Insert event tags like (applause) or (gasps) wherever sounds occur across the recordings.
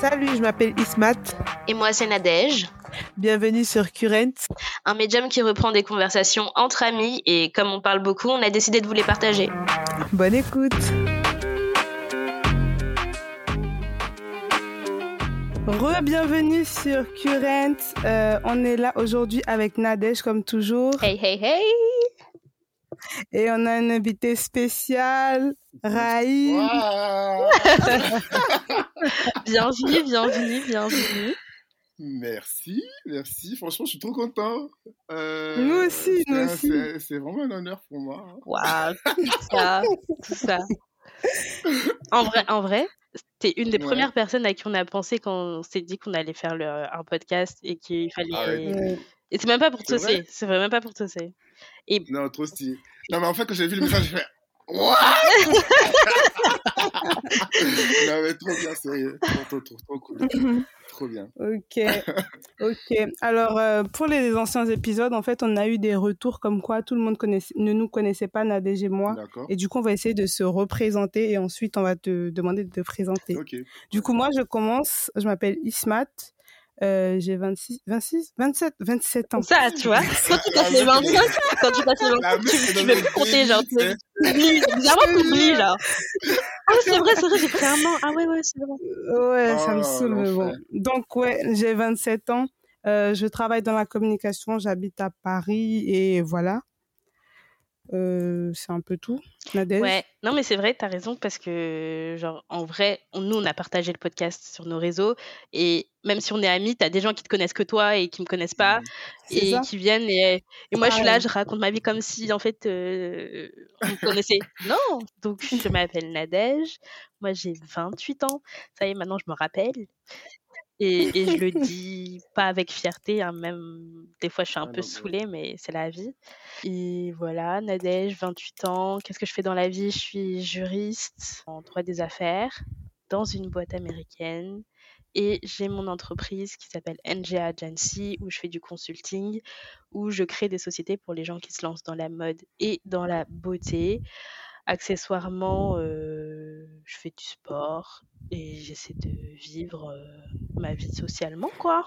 Salut, je m'appelle Ismat. Et moi, c'est Nadège, Bienvenue sur Current. un médium qui reprend des conversations entre amis et comme on parle beaucoup, on a décidé de vous les partager. Bonne écoute. Re-bienvenue sur Current. Euh, on est là aujourd'hui avec Nadège comme toujours. Hey, hey, hey Et on a un invité spécial, Raïm. Waouh (laughs) Bienvenue, bienvenue, bienvenue. Merci, merci. Franchement, je suis trop content. Euh, Nous aussi, c'est nous aussi. c'est- vraiment un honneur pour moi. Waouh, tout ça, tout ça. En vrai, en vrai, t'es une des Ouais. premières personnes à qui on a pensé quand on s'est dit qu'on allait faire le- un podcast et qu'il fallait... Ah ouais. Et c'est même pas pour tosser, c'est vraiment pas pour tosser. Non, trop stylé. Non, mais en fait, quand j'ai vu le message, j'ai fait What? (laughs) Non, mais trop bien, sérieux. Trop, trop, trop, trop cool. (laughs) Trop bien. Ok, ok. Alors, euh, pour les anciens épisodes, en fait, on a eu des retours comme quoi tout le monde ne nous connaissait pas, Nadège et moi. D'accord. Et du coup, on va essayer de se représenter et ensuite, on va te demander de te présenter. Ok. Du coup, moi, je commence. Je m'appelle Ismat. Euh, j'ai 26, 26, 27, 27 ans. Ça, tu vois, quand tu passes les 25, quand tu passes les 25, La tu, tu veux compter, genre, tu oublies, bizarrement, t'oublies, genre. Ah, c'est vrai, c'est vrai, j'ai pris un an. Ah ouais, ouais, c'est vrai. Ouais, ça me Oh, saoule, mais bon. Donc, ouais, j'ai 27 ans. Euh, je travaille dans la communication. J'habite à Paris et voilà. Euh, c'est un peu tout. Nadège? Ouais, non, mais c'est vrai, t'as raison, parce que, genre, en vrai, on- nous, on a partagé le podcast sur nos réseaux, et même si on est amis, t'as des gens qui te connaissent que toi et qui me connaissent pas, et ça qui viennent, et, et moi, je suis là, je raconte ma vie comme si, en fait, euh, on me connaissait. (laughs) Non, donc, je m'appelle Nadège, moi, j'ai 28 ans, ça y est, maintenant, je me rappelle. Et, et je le (laughs) dis pas avec fierté, hein, même des fois je suis un Ah peu non, saoulée, mais c'est la vie. Et voilà, Nadège, 28 ans. Qu'est-ce que je fais dans la vie? Je suis juriste en droit des affaires dans une boîte américaine. Et j'ai mon entreprise qui s'appelle NGA Agency où je fais du consulting, où je crée des sociétés pour les gens qui se lancent dans la mode et dans la beauté. Accessoirement, euh, je fais du sport et j'essaie de vivre euh, ma vie socialement, quoi.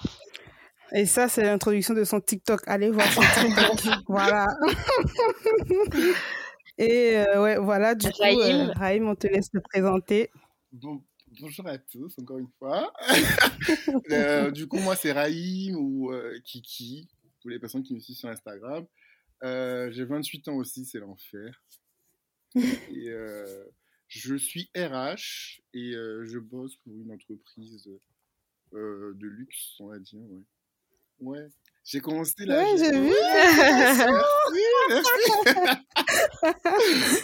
Et ça, c'est l'introduction de son TikTok. Allez voir son TikTok. (laughs) voilà. (laughs) et euh, ouais, voilà, du coup, Raïm. euh, Raïm, on te laisse te présenter. Bon, bonjour à tous, encore une fois. (laughs) Euh, du coup, moi, c'est Raïm ou euh, Kiki, pour les personnes qui me suivent sur Instagram. Euh, J'ai 28 ans aussi, c'est l'enfer. Et euh, je suis RH et euh, je bosse pour une entreprise euh, de luxe, on va dire. Ouais. ouais. J'ai commencé là. Ouais, j'ai vu. (laughs)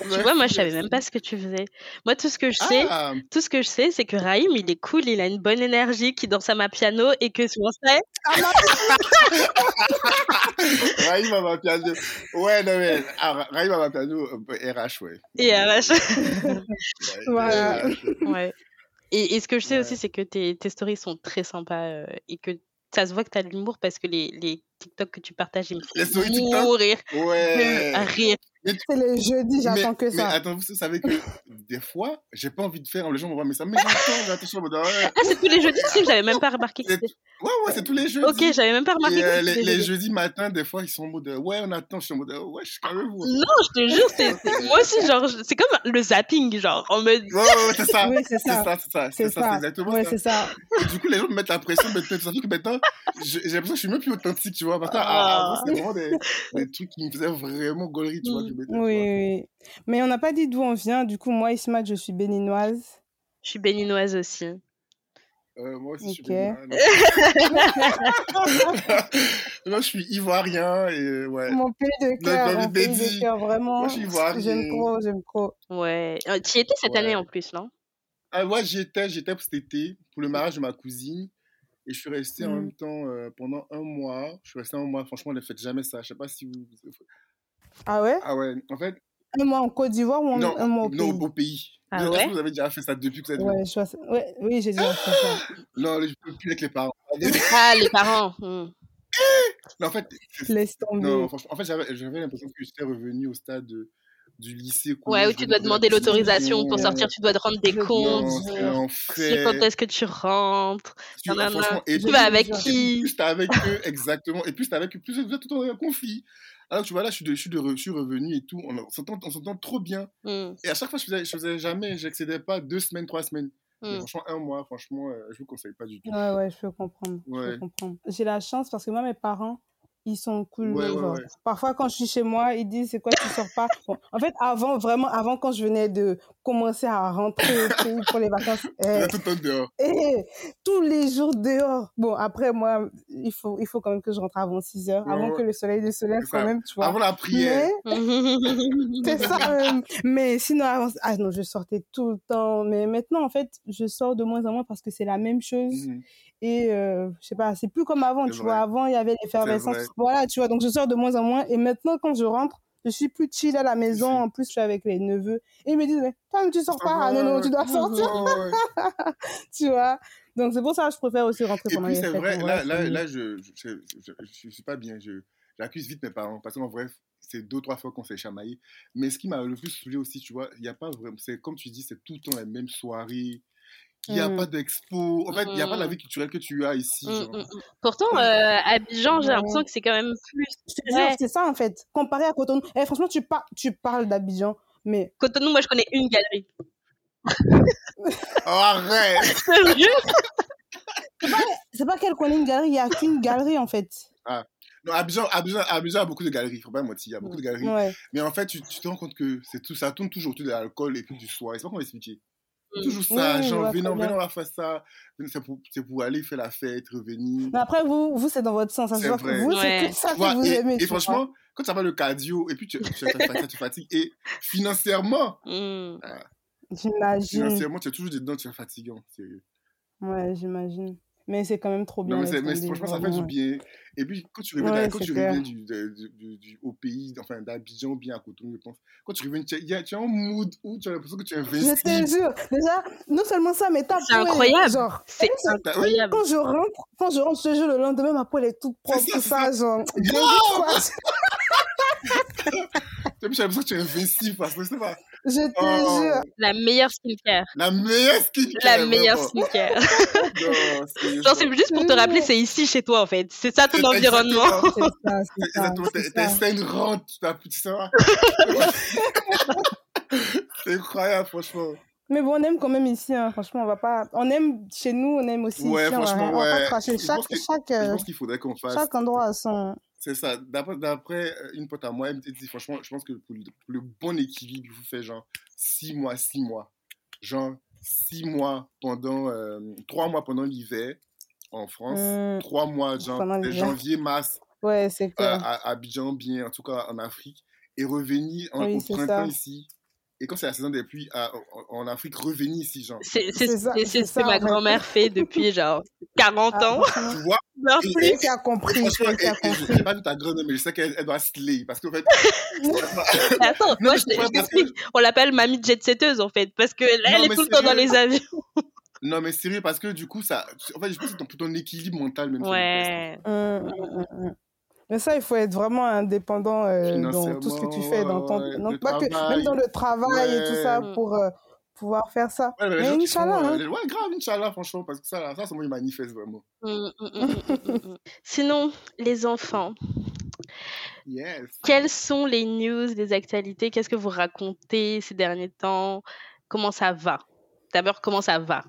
Tu vois, moi, je savais même pas ce que tu faisais. Moi, tout ce que je sais, Ah, tout ce que je sais, c'est que Raïm, il est cool, il a une bonne énergie, qui danse à ma piano et que sur (laughs) ça, Raïm à ma piano. Ouais, non, mais ah, Raïm à ma piano, euh, RH, ouais. et euh. Ouais, Voilà. RH. ouais. Et, et ce que je sais Ouais. aussi, c'est que tes, tes stories sont très sympas euh, et que ça se voit que tu as de l'humour parce que les, les TikTok que tu partages, ils me Les stories font TikTok? mourir. Ouais. À rire. C'est les jeudis, j'attends mais, que mais ça. attends, vous savez que (laughs) des fois, j'ai pas envie de faire, les gens me voient, mais ça me met longtemps, mais attention, mais ouais, Ah, c'est tous les jeudis, tu sais, j'avais même pas remarqué que ouais, ouais, c'est tous les jeudis. Ok, j'avais même pas remarqué Et que euh, c'était les, les les jeudis. matins, des fois, ils sont en mode, ouais, on attend, je suis en mode, ouais, je suis quand même vous. Non, je te jure, c'est c'est- (laughs) moi aussi, genre, c'est comme le zapping, genre, en mode. Ouais, ouais, ouais, c'est ça. Oui, c'est C'est ça. ça, c'est ça, C'est c'est ça, c'est ça. exactement Ouais, ça. c'est ça. Et du coup, les gens me mettent la pression, mais peut-être surtout que maintenant, j'ai l'impression que je suis même plus authentique, tu vois. Parce que Ah. avant, c'était vraiment des, des trucs qui me faisaient vraiment gaulerie, tu vois. Oui, oui. Mais on n'a pas dit d'où on vient. Du coup, moi, Ismat, je suis béninoise. Je suis béninoise aussi. Euh, moi aussi, je suis. Moi, (laughs) je suis ivoirien et ouais. Mon pays de cœur, mon pays de cœur, vraiment. Moi, je suis ivoirien. J'aime trop, j'aime trop. Ouais. Euh, Tu y étais cette Ouais. année en plus, non? Ah, ouais, j'y étais, j'y étais pour cet été, pour le mariage de ma cousine. Et je suis resté en Mm. même temps euh, pendant un mois. Je suis resté un mois. Franchement, ne faites jamais ça. Je sais pas si vous. Ah ouais? Ah ouais, en fait, Un mois en Côte d'Ivoire ou un, non, un mois au non, pays? au pays. Ah Est-ce que ouais vous avez déjà fait ça depuis que vous êtes Ouais, je. Ouais, oui, j'ai déjà fait ça. (gasps) Non, je peux plus avec les parents. (laughs) Ah, les parents. hmm. Non, en fait, Laisse tomber. non, franchement, en fait, j'avais j'avais l'impression que j'étais revenu au stade de, du lycée. Ouais, où tu dois demander l'autorisation pour sortir, tu dois te rendre des comptes. C'est quand est-ce que tu rentres. Tu, et tu vas avec qui? Plus t'es avec eux, exactement. Et plus t'es avec eux, plus vous êtes tout en conflit. Alors tu vois, là, je suis, de, je suis, de, je suis revenu et tout. On s'entend trop bien. Hmm. Et à chaque fois, je faisais, je faisais jamais, j'excédais pas deux semaines, trois semaines. Hmm. franchement, un mois, franchement, euh, je vous conseille pas du tout. Ouais, ouais, je peux comprendre. J'ai la chance parce que moi, mes parents, ils sont cool. Parfois, quand je suis chez moi, ils disent c'est quoi, tu sors pas? en fait, avant, vraiment, avant, quand je venais de commencer à rentrer pour les vacances, (laughs) eh, tout le temps dehors. Eh, tous les jours dehors. Bon, après, moi, il faut, il faut quand même que je rentre avant 6 heures, avant que le soleil ne se lève quand même, tu vois. Avant la prière. (laughs) c'est ça. mais sinon, ah non, je sortais tout le temps. Mais maintenant, en fait, je sors de moins en moins parce que c'est la même chose. Mhm. Et euh, je sais pas, c'est plus comme avant, tu vois. Avant, il y avait l'effervescence. Voilà, tu vois. Donc, je sors de moins en moins. Et maintenant, quand je rentre, je suis plus chill à la maison. En plus, je suis avec les neveux. Et ils me disent, mais toi, tu sors pas. Ah, non, non, tu dois sortir. (laughs) tu vois. Donc, c'est pour ça que je préfère aussi rentrer pendant les fêtes. c'est vrai, là, là, là, je, je, je, je, suis pas bien. Je, j'accuse vite mes parents. Parce qu'en vrai, c'est deux, trois fois qu'on s'est chamaillé. Mais ce qui m'a le plus saoulé aussi, tu vois, il n'y a pas vraiment. C'est comme tu dis, c'est tout le temps la même soirée il n'y a pas mmh. d'expo. En fait, il n'y a pas la mmh. vie culturelle que tu as ici. Mmh, Pourtant, euh, Abidjan, j'ai l'impression que c'est quand même plus. c'est ça en fait. Comparé à Cotonou. Eh, franchement, tu, par... tu parles d'Abidjan, mais. Cotonou, moi, je connais une galerie. oh, arrête (laughs) C'est pas, qu'elle connaît une galerie, il n'y a qu'une galerie en fait. Ah. Non, Abidjan, Abidjan, Abidjan a beaucoup de galeries, faut pas mentir, il y a beaucoup de galeries. Mais en fait, tu, tu, te rends compte que tout, ça tourne toujours autour de l'alcool et puis du soir. C'est pas comment expliquer. Toujours ça, genre, venons, venons, on va faire ça. C'est pour, pour, aller faire la fête, revenir. Mais après, vous, vous c'est dans votre sens. Ça se voit que vous, c'est que ça que vous et, aimez. Et franchement, quand tu vas le cardio, et puis tu, tu, tu, tu fatigues, et financièrement, mm. ah, j'imagine. Financièrement, tu es toujours dedans, tu es fatigant, sérieux. Ouais, j'imagine. Mais c'est quand même trop bien. Non, mais, franchement, ça fait du bien. Et puis, quand tu reviens, quand tu reviens du, du, du, au pays, enfin, d'Abidjan, bien à Cotonou, je pense, quand tu reviens, tu as, tu as un mood où tu as l'impression que tu es investi. Je te jure. Déjà, non seulement ça, mais ta C'est incroyable. Genre, c'est incroyable. Quand je rentre, quand je rentre, je te jure, le lendemain, ma peau, elle est toute propre, tout ça, genre. (laughs) J'ai l'impression que tu es investi parce que c'est pas. Je te oh. jure. La meilleure skincare. La meilleure skincare. La meilleure skincare. (laughs) Genre, c'est juste pour te rappeler, c'est ici chez toi, en fait. C'est ça ton environnement. C'est ça, c'est ça. T'es une rente, tu sais. (laughs) C'est incroyable, franchement. Mais bon, on aime quand même ici, hein. franchement, on va pas. On aime chez nous, on aime aussi ouais, ici. Franchement, on va, ouais. pas cracher. Chaque, chaque, je pense qu'il faudrait qu'on fasse. Chaque endroit a son. C'est ça. D'après une pote à moi, elle me dit franchement, je pense que pour le, bon équilibre, il vous fait genre 6 mois, 6 mois. Genre 6 mois pendant. Euh, 3 mois pendant l'hiver en France. 3 mmh. mois, genre janvier, mars. Ouais, c'est clair. À, Abidjan, bien, en tout cas en Afrique. Et revenir en, au printemps ici et quand c'est la saison des pluies en, Afrique, revenir ici, genre. C'est ce que ma grand-mère fait depuis (laughs) genre 40 ah, ans. tu vois et, qui a compris. Je n'ai pas vu ta grand-mère, mais je sais qu'elle doit slay. Parce qu'en fait. (laughs) attends, (laughs) moi, je, t'explique. On l'appelle mamie jet-setteuse, en fait. Parce qu'elle elle est tout le temps dans les avions. Non, mais sérieux, parce que du coup, ça. En fait, je pense que c'est pour ton équilibre mental, même. Ouais. Mais ça, il faut être vraiment indépendant euh, dans tout ce que tu fais, dans ton, pas que, même dans le travail et tout ça, pour euh, pouvoir faire ça. Ouais, mais, Inch'Allah. Hein. Ouais, grave, Inch'Allah, franchement, parce que ça, ça c'est moi, il manifeste vraiment. Mmh, mmh, mmh, Sinon, les enfants. Yes. Quelles sont les news, les actualités? Qu'est-ce que vous racontez ces derniers temps? Comment ça va? D'abord, comment ça va?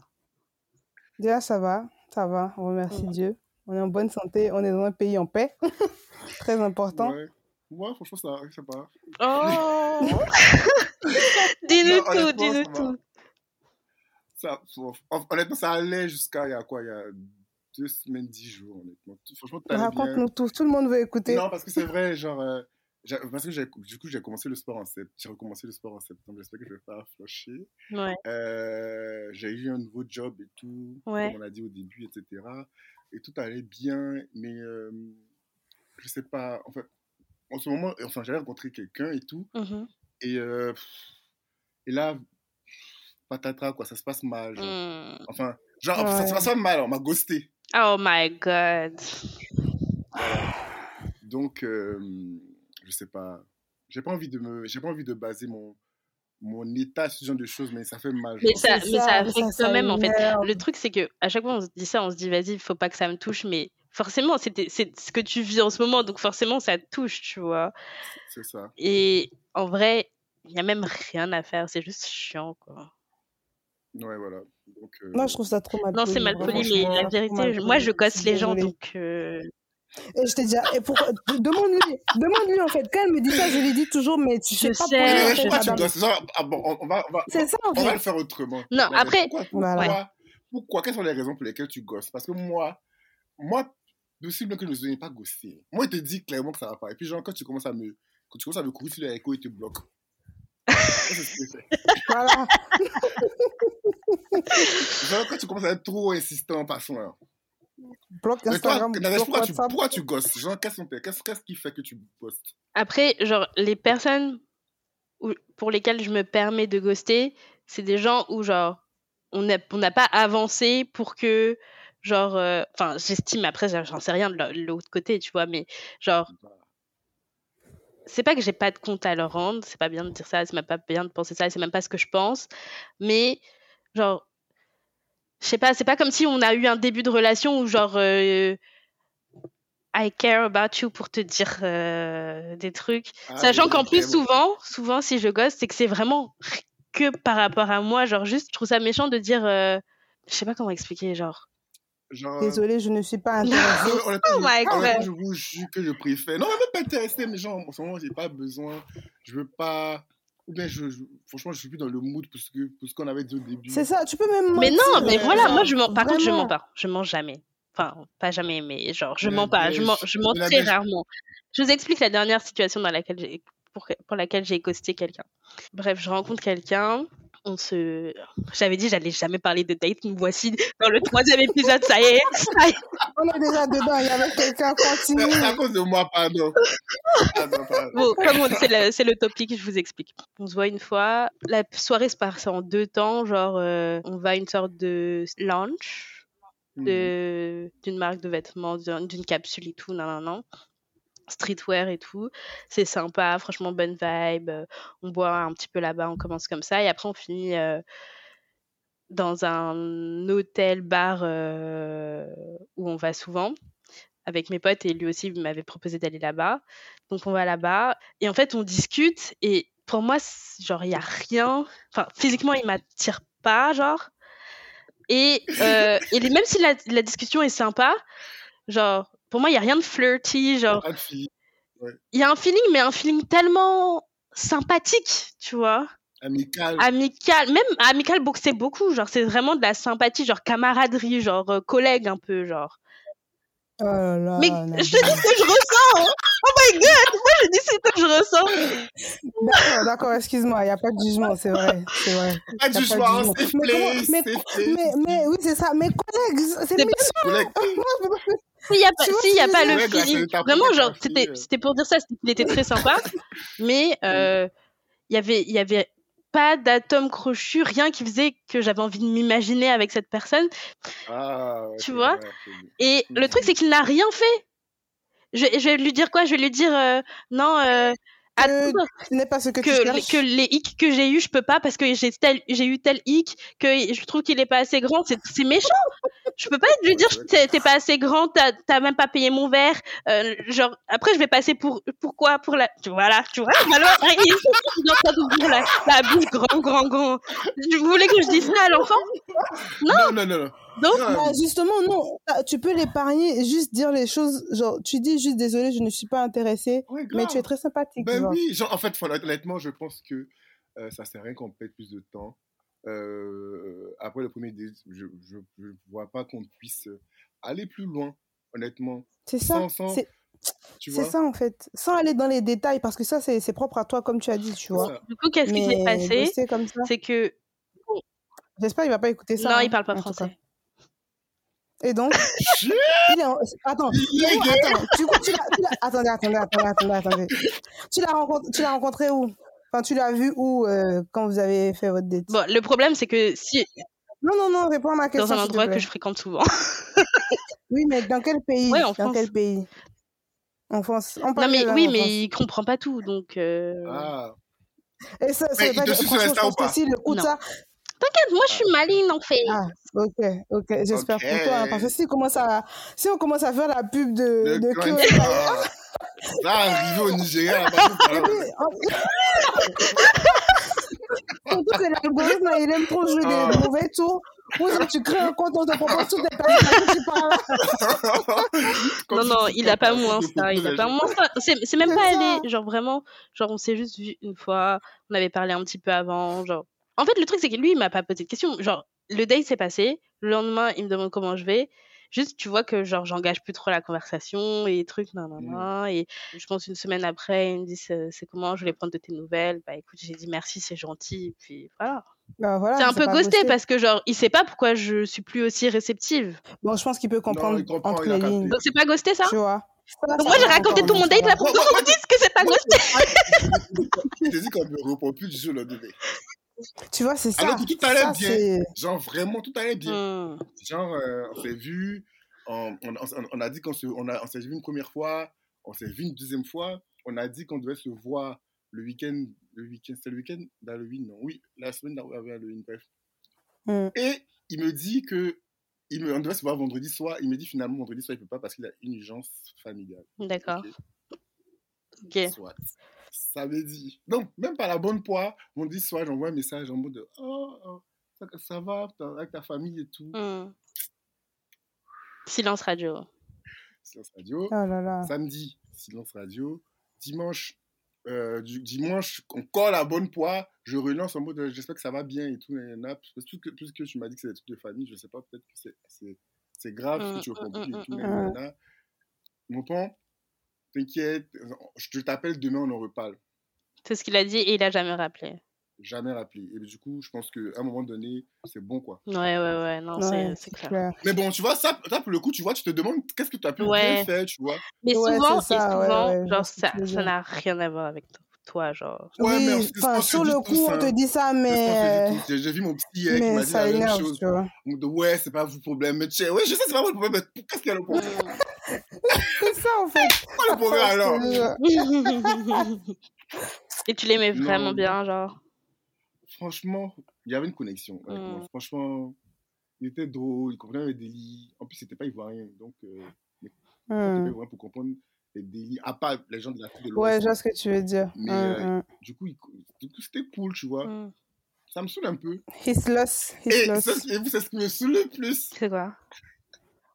Déjà, ça va. Ça va. On remercie Dieu. On est en bonne santé. On est dans un pays en paix. (laughs) Très important. Ouais. Moi, franchement, ça, ça va. Oh (laughs) Dis-nous tout, dis-nous tout. Ça, honnêtement, ça allait jusqu'à il y a quoi Il y a deux semaines, dix jours, honnêtement. Franchement, Raconte-nous tout, tout le monde veut écouter. Non, parce que c'est vrai, genre, euh, parce que du coup, j'ai commencé le sport en septembre. J'ai recommencé le sport en septembre. J'espère que je vais pas flusher. Ouais. Euh, j'ai eu un nouveau job et tout, ouais. comme on a dit au début, etc. Et tout allait bien, mais euh, je sais pas. En fait, en ce moment, enfin, j'avais rencontré quelqu'un et tout. Mmh et, euh, et là, patatras, quoi, ça se passe mal. Genre. Mmh. Enfin, genre, ça se passe mal, on m'a ghosté. Oh my god. Donc, euh, je sais pas. j'ai pas envie de me, j'ai pas envie de baser mon, mon état ce genre de choses, mais ça fait mal. Mais ça, mais ça affecte quand même, en fait. Le truc, c'est que à chaque fois, on se dit ça, on se dit, vas-y, il faut pas que ça me touche, mais forcément, c'est ce que tu vis en ce moment, donc forcément, ça te touche, tu vois. C'est ça. Et en vrai, il n'y a même rien à faire, c'est juste chiant, quoi. Ouais, voilà. Donc, euh... Moi, je trouve ça trop mal Non, c'est mal poli, mais la vérité, moi, je gosse les gens, donc. Euh... Et je t'ai dit, et pour... demande-lui, demande-lui en fait. Quand elle me dit ça, je lui dis toujours, mais tu sais Je pas sais, pourquoi. Pourquoi tu gosses ah, bon, on, va, on va, C'est ça en on va fait. le faire autrement. Non, Mais après- Pourquoi, pourquoi, Voilà. pourquoi, quelles sont les raisons pour lesquelles tu gosses? Parce que moi, moi, possible que je ne me souviens pas gosser. Moi, il te dit clairement que ça va pas. Et puis, genre, quand tu commences à me, quand tu commences à me courir sur les échos, il te bloque. Ça, c'est ce que c'est. Voilà. Genre, quand tu commences à être trop insistant, passons là. Bloque toi, bloque pourquoi tu, WhatsApp. pourquoi tu gosses Genre, qu'est-ce qui fait que tu postes Après, genre, les personnes où- pour lesquelles je me permets de ghoster, c'est des gens où, genre, on n'a on pas avancé pour que, genre, euh, enfin, j'estime, après, j'en sais rien de l'au- de l'autre côté, tu vois, mais, genre, c'est pas que j'ai pas de compte à leur rendre, c'est pas bien de dire ça, c'est même pas bien de penser ça, c'est même pas ce que je pense, mais, genre, je sais pas, c'est pas comme si on a eu un début de relation où, genre, euh, I care about you pour te dire euh, des trucs. Ah, Sachant oui, qu'en plus, souvent, souvent, si je gosse, c'est que c'est vraiment que par rapport à moi. Genre, juste, je trouve ça méchant de dire. euh, Je sais pas comment expliquer, genre. Genre, Désolée, je ne suis pas Non, (laughs) intéressée. Oh my God. je vous jure que je préfère. Non, même pas intéressé, mais genre, en ce moment, j'ai pas besoin. Je veux pas. Ou bien, je, je- franchement, je suis plus dans le mood pour ce que- pour ce qu'on avait dit au début. C'est ça, tu peux même Mais non, mentir, mais euh, voilà, moi, je mens. Par contre, je mens pas. Je mens jamais. Enfin, pas jamais, mais genre, je mens pas. Je mens, je mens très rarement. Je vous explique la dernière situation dans laquelle j'ai, pour, pour laquelle j'ai ghosté quelqu'un. Bref, je rencontre quelqu'un. On se. J'avais dit, j'allais jamais parler de date. Nous voici dans le troisième épisode. Ça y est. (laughs) Ça y est. On est déjà dedans, il y avait quelqu'un, continue. C'est à cause de moi, pardon. Pardon, pardon. Bon, comme on- c'est le, c'est le topic, je vous explique. On se voit une fois. La soirée se passe en deux temps. Genre, euh, on va à une sorte de lounge Mhm. de- d'une marque de vêtements, d'un- d'une capsule et tout, non, non, non. Streetwear et tout. C'est sympa, franchement, bonne vibe. Euh, On boit un petit peu là-bas, on commence comme ça. Et après, on finit euh, dans un hôtel-bar euh, où on va souvent avec mes potes. Et lui aussi, m'avait proposé d'aller là-bas. Donc, on va là-bas. Et en fait, on discute. Et pour moi, genre, il n'y a rien. Enfin, physiquement, il m'attire pas, genre. Et, et même si la, la discussion est sympa, genre, pour moi, il n'y a rien de flirty. Genre, Pas de fille. il y a un feeling, mais un feeling tellement sympathique, tu vois? Amical. Amical, même amical, c'est beaucoup. Genre, c'est vraiment de la sympathie, genre camaraderie, genre euh, collègue un peu, genre. Oh là là, mais je te dis ce que je ressens. hein. Oh my god, moi je dis ce que je ressens. D'accord, d'accord, excuse-moi, il n'y a pas de jugement, c'est vrai, c'est vrai. Pas de jugement, c'est jugement. Mais mais-. Mais, mais oui, c'est ça, mes collègues, c'est C'est pas- (laughs) S'il n'y a pas, Tu s'il y a pas le à feeling, vraiment, genre, c'était, euh? c'était pour dire ça, c'était qu'il était très sympa, (laughs) mais euh, il y avait, il y avait pas d'atome crochu, rien qui faisait que j'avais envie de m'imaginer avec cette personne. Ah, ouais, Tu vois? vrai. Et le truc, c'est qu'il n'a rien fait. Je, je vais lui dire quoi? Je vais lui dire euh, non. Euh, Ce n'est pas ce que, tu que, cherches. que les hicks que j'ai eu, je peux pas parce que j'ai tel, j'ai eu tel hic que je trouve qu'il est pas assez grand. C'est, c'est méchant. Je peux pas lui dire t'es, t'es pas assez grand, t'as, t'as même pas payé mon verre. Euh, genre après je vais passer pour pourquoi pour la tu voilà tu vois (laughs) alors il est en train d'ouvrir la, la bouche grand grand grand. Vous voulez que je dise ça à l'enfant? Non, non, non. non. Donc Non, Bah, justement, non, Ah, tu peux l'épargner et juste dire les choses, genre, tu dis juste désolé, je ne suis pas intéressée, ouais, mais tu es très sympathique. Ben genre. oui, genre, en fait, honnêtement, je pense que euh, ça sert à rien qu'on perde plus de temps. Euh, après le premier date, je ne vois pas qu'on puisse aller plus loin, honnêtement. C'est ça, Sans- sans- c'est ça en fait. Sans aller dans les détails, parce que ça, c'est propre à toi, comme tu as dit, tu vois. du coup qu'est-ce qui s'est passé? C'est que j'espère qu'il va pas écouter ça. non hein, il parle pas cas. français. Et donc, il est en- attends, il est attends, tu l'as- attendez, attendez, attendez, attendez, attendez. Tu l'as rencontré, tu l'as rencontré où? Enfin, tu l'as vu où euh, quand vous avez fait votre date? Bon le problème c'est que si Non, non, non, réponds à ma question. dans un endroit que je fréquente souvent. (laughs) Oui, mais dans quel pays? Ouais, en Dans France. quel pays Enfance. non, mais oui, mais il comprend pas tout, donc. Euh... Ah. Et ça, ou pas si le coup de ça. T'inquiète, moi je suis maligne en fait. Ah, ok, ok, j'espère okay. pour toi. Hein, parce que si on, commence à, si on commence à faire la pub de, de, de que... (laughs) Ça arrive au Nigeria. (laughs) Surtout que l'algorithme, il aime trop jouer des mauvais tours. Ou si tu crées un compte, on te propose toutes les personnes qui tu parles. (laughs) non, non, il a pas moins ça. Il a pas moins ça. C'est même pas allé. Genre vraiment, genre on s'est juste vu une fois. On avait parlé un petit peu avant. Genre. En fait, le truc, c'est que lui, il m'a pas posé de questions. Genre, le date s'est passé. Le lendemain, il me demande comment je vais juste tu vois que genre j'engage plus trop la conversation et trucs non non non et je pense une semaine après il me dit c'est comment? Je voulais prendre de tes nouvelles bah écoute j'ai dit merci c'est gentil et puis voilà bah, voilà, c'est un peu ghosté, ghosté parce que genre il sait pas pourquoi je suis plus aussi réceptive. Bon, je pense qu'il peut comprendre non, comprend, entre les lignes. Donc c'est pas ghosté ça? Tu vois. Donc moi j'ai raconté tout mon date là pour que vous me dites que c'est pas ghosté. Je t'ai (laughs) dit qu'on me répond plus du jeu là bébé. Tu vois, c'est ça. Alors que tout allait ça, bien. Genre vraiment tout allait bien. Mm. Genre euh, on s'est vu, on, on, on, a dit qu'on s'est on on s'est vu une première fois, on s'est vu une deuxième fois, on a dit qu'on devait se voir le week-end le week-end, c'était le week-end? d'Halloween, non Oui, la semaine d'Halloween, bref. Mm. Et il me dit que il me, on devait se voir vendredi soir. Il me dit finalement vendredi soir, il ne peut pas parce qu'il a une urgence familiale. D'accord. Ok. Soit. Ça veut dire. Donc, même pas la bonne poire, vendredi soir, j'envoie un message en mode de, Oh, oh ça, ça, va avec ta famille et tout. Mm. Silence radio. Silence radio. Oh là là. Samedi, silence radio. Dimanche, euh, du dimanche, on colle la bonne poire, je relance en mode j'espère que ça va bien et tout. Parce que tout, ce que tu m'as dit que c'est des trucs de famille, je sais pas, peut-être que c'est grave ce que tu as compris et tout. Mon pan, t'inquiète, je t'appelle demain, on en reparle. C'est ce qu'il a dit et il a jamais rappelé. Jamais rappelé. Et du coup, je pense qu'à un moment donné, c'est bon, quoi. Ouais, ouais, ouais, non, ouais, c'est clair. clair. Mais bon, tu vois, ça, ça, pour le coup, tu vois, tu te demandes qu'est-ce que tu as pu ouais. bien faire, tu vois. Mais souvent, ça, et souvent genre, ça n'a rien à voir avec toi, genre. Ouais, oui, mais enfin, sur le coup, on te dit ça, mais. J'ai vu mon petit qui m'a dit la même chose. Tu vois. Ouais, c'est pas votre problème. Mais tu sais, ouais, je sais, c'est pas votre problème, mais qu'est-ce qu'il y a le problème? (laughs) C'est ça, en fait. (laughs) Quoi le problème alors? (laughs) Et tu l'aimais vraiment bien, genre? Franchement, il y avait une connexion avec moi. Franchement, il était drôle, il comprenait mes délits. En plus, c'était pas ivoirien, donc euh, mmh. pour comprendre les délits, à part les gens de la de l'Ouest. Ouais, je vois ce que tu veux dire. Mais euh, du coup, c'était cool, tu vois. Ça me saoule un peu. His loss. His et, loss. Ça, et vous, c'est ce qui me saoule le plus. C'est quoi?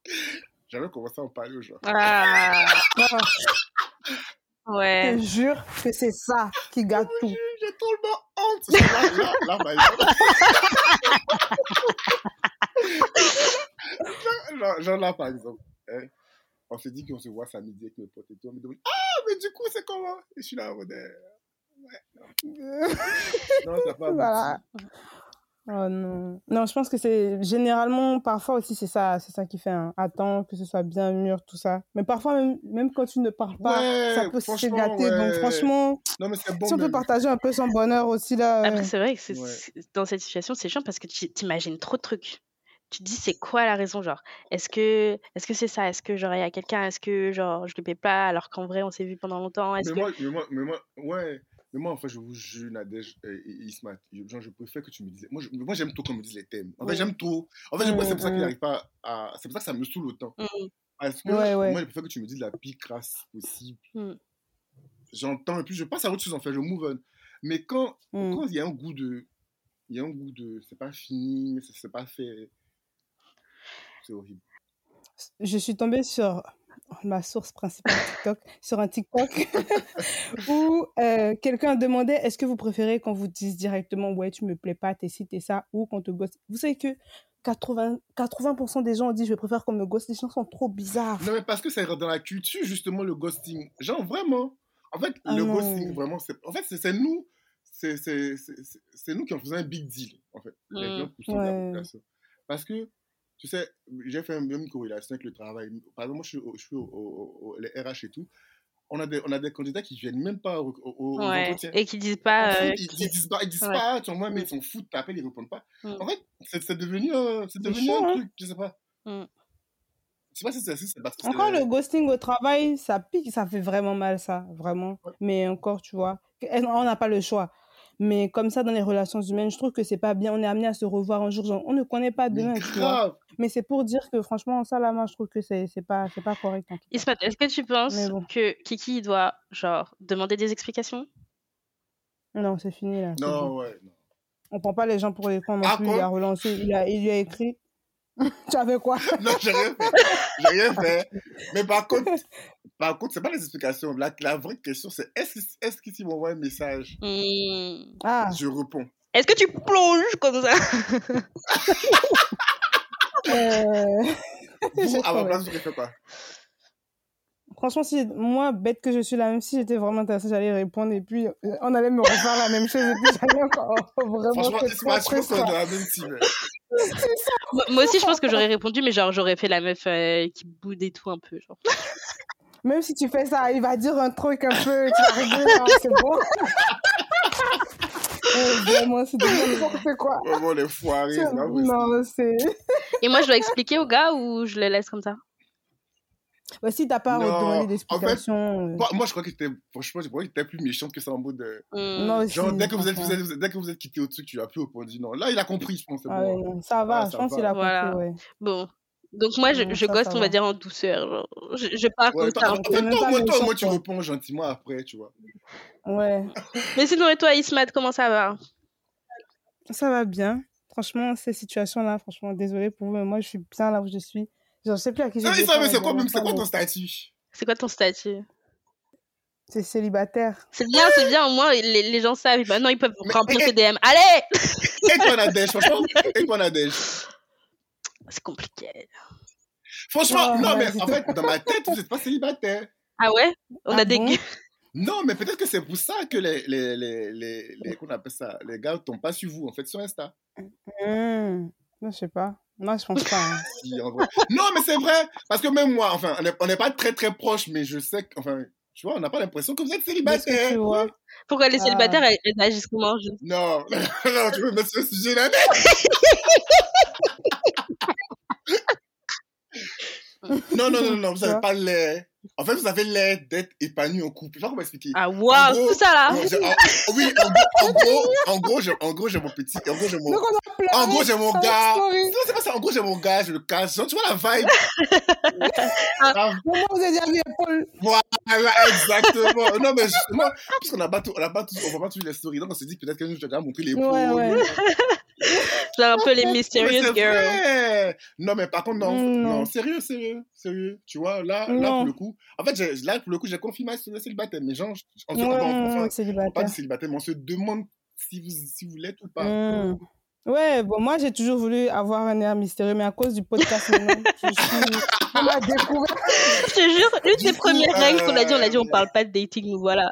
(laughs) J'avais commencé à en parler aux gens. Ah. (laughs) Ouais. Je te jure que c'est ça qui gâte tout. J'ai tellement honte. Là, là, là, (laughs) genre, genre là, par exemple, on s'est dit qu'on se voit samedi avec mes potes et tout. On me demande, ah, mais du coup, c'est comment? Et je suis là, en mode, ouais. non, ça pas voilà. Oh non. Non, je pense que c'est généralement, parfois aussi, c'est ça, c'est ça qui fait un attends que ce soit bien mûr, tout ça. Mais parfois, même, même quand tu ne parles pas, ouais, ça peut se gâter. Ouais. Donc, franchement, non, mais bon, si on peut partager un peu son bonheur aussi, là. Après, c'est vrai que c'est, ouais. dans cette situation, c'est chiant parce que tu t'imagines trop de trucs. Tu te dis, c'est quoi la raison, genre? Est-ce que est-ce que c'est ça? Est-ce que, genre, il y a quelqu'un? Est-ce que, genre, je lui paie pas alors qu'en vrai, on s'est vu pendant longtemps? Est-ce mais, que... moi, mais, moi, mais moi, ouais. Mais moi, en fait, je vous jure, Nadège et, et Isma, genre, je préfère que tu me dises. Moi, je, moi j'aime trop qu'on me dise les thèmes. En fait, j'aime trop. En fait, mmh, c'est pour ça qu'il n'arrive pas à. C'est pour ça que ça me saoule autant. Mmh. Parce que ouais, ouais. moi, je préfère que tu me dises la pire crasse possible. Mmh. J'entends, et puis je passe à autre chose, en fait, je move on. Mais quand il y a un goût de. Il y a un goût de. C'est pas fini, mais c'est pas fait. C'est horrible. Je suis tombée sur ma source principale TikTok, (laughs) sur un TikTok (laughs) où euh, quelqu'un demandait est-ce que vous préférez qu'on vous dise directement ouais tu me plais pas t'es ci t'es ça ou qu'on te gosse vous savez que 80, 80% des gens ont dit je préfère qu'on me ghost les gens sont trop bizarres non mais parce que c'est dans la culture justement le ghosting genre vraiment en fait ah, le non. ghosting vraiment c'est en fait c'est nous c'est c'est nous qui en faisons un big deal en fait mmh. ouais. parce que tu sais, j'ai fait une même corrélation avec le travail. Par exemple, moi, je suis, au, je suis au, au, au, les RH et tout. On a, des, on a des candidats qui viennent même pas au, au ouais. entretien. Et qui disent pas. Euh, ils, ils, disent pas, ils disent ouais. pas, tu vois, mais ils s'en foutent, t'appelles, ils répondent pas. Mm. En fait, c'est devenu, euh, devenu un chaud, truc, je sais pas. Mm. sais pas si c'est parce que Encore le ghosting au travail, ça pique, ça fait vraiment mal, ça, vraiment. Mais encore, tu vois, on n'a pas le choix. Mais comme ça, dans les relations humaines, je trouve que c'est pas bien. On est amené à se revoir un jour. Genre, on ne connaît pas demain. Tu vois. Mais c'est pour dire que franchement, ça, là, moi, je trouve que c'est pas, pas correct. Ismat, est-ce que tu penses que Kiki doit, genre, demander des explications? Non, c'est fini, là. Non, ouais. Non. On prend pas les gens pour les prendre non ah, plus. Il a relancé, il, a, il lui a écrit. (laughs) tu avais quoi? Non, j'ai rien fait. J'ai rien fait. Mais par contre, par contre, c'est pas les explications. La, la vraie question, c'est est-ce est qu'il est m'envoie un message hmm. ah. Je réponds? Est-ce que tu plonges comme ça? (laughs) Euh... Vous, à ma place, vous fait quoi? Franchement, si moi, bête que je suis là, même si j'étais vraiment intéressée, j'allais répondre et puis on allait me refaire la même chose et puis j'allais encore (laughs) vraiment. Franchement, c'est dans la même team. Moi aussi, je pense que j'aurais répondu, mais genre, j'aurais fait la meuf euh, qui boude et tout un peu, genre. (laughs) Même si tu fais ça, il va dire un truc un peu, tu vas rigoler, hein, c'est bon. (laughs) vraiment, c'est n'importe quoi. Vraiment, les foirés, Non, c'est. Et moi, je dois expliquer au gars ou je le laisse comme ça? Bah, si t'as pas demandé d'explication. En fait, euh. moi, je crois que t'étais, franchement, je crois que t'étais plus méchante que ça en mode. De... Mm. Non, Genre, dès que, vous êtes, vous êtes, dès que vous êtes quitté au truc, tu as plus répondu. Non, là, il a compris, je pense. Ah, bon. ça va, je pense qu'il a compris, ouais. Bon. Donc, moi, je, je gosse, on va dire, en douceur. Genre. Je, je pars ouais, comme ça. En fait, moi, toi, moi, tu réponds gentiment après, tu vois. Ouais. Mais sinon, et toi, Ismat, comment ça va? Ça va bien. Franchement, ces situations-là, franchement, désolé pour vous, mais moi, je suis bien là où je suis. Je sais plus à qui j'ai dit. mais c'est quoi, c'est quoi ton statut? C'est quoi ton statut? C'est célibataire. C'est bien, c'est bien, au moins les, les gens savent. Maintenant, ils peuvent remplir tes DM. Allez Et toi, Nadège, franchement Et toi, Nadège? C'est compliqué. Franchement, non, mais en fait, dans ma tête, vous n'êtes pas célibataire. Ah ouais? On a ah des. Non, mais peut-être que c'est pour ça que les, les, les, les, les, appelle ça, les gars tombent pas sur vous, en fait, sur Insta. Mmh. Je sais pas. Non, je pense pas. Hein. (laughs) non, mais c'est vrai. Parce que même moi, enfin, on n'est pas très très proches, mais je sais que, enfin, tu vois, on n'a pas l'impression que vous êtes célibataire. Tu vois. Pourquoi les célibataires, ah. elles, agissent comment (laughs) Non, non, tu veux mettre ce sujet là (laughs) Non, non, non, non, vous n'avez pas l'air en fait, vous avez l'air d'être épanoui en couple. Je sais pas comment expliquer. Ah, waouh, tout ça là. oui, en, gros, en gros, en gros, j'ai mon petit, en gros, j'ai mon, en gros, j'ai mon gars. Non, c'est pas ça. En gros, j'ai mon gars, je le cache. Tu vois la vibe? (laughs) ah, vous avez dit l'épaule. Voilà, exactement. Non, mais justement, puisqu'on n'a pas tout, on n'a pas tout, on voit pas toutes les stories. Donc, on s'est dit peut-être que nous, je vais déjà montrer les Ouais, ouais. Genre un peu les mysterious girls. Non, mais par contre, non, mm, non, sérieux, sérieux, sérieux. Tu vois, là, là, pour le coup, en fait, là, pour le coup, j'ai confirmé sur le célibataire. Mais genre, on se ouais, enfin, célibataire. pas de célibataire, on se demande si vous, si vous l'êtes ou pas. Mm. Ouais, bon, moi, j'ai toujours voulu avoir un air mystérieux, mais à cause du podcast, maintenant, je suis... (laughs) on m'a découvert. Je te jure, une des premières règles qu'on a dit, on a dit, on parle pas de dating, nous voilà.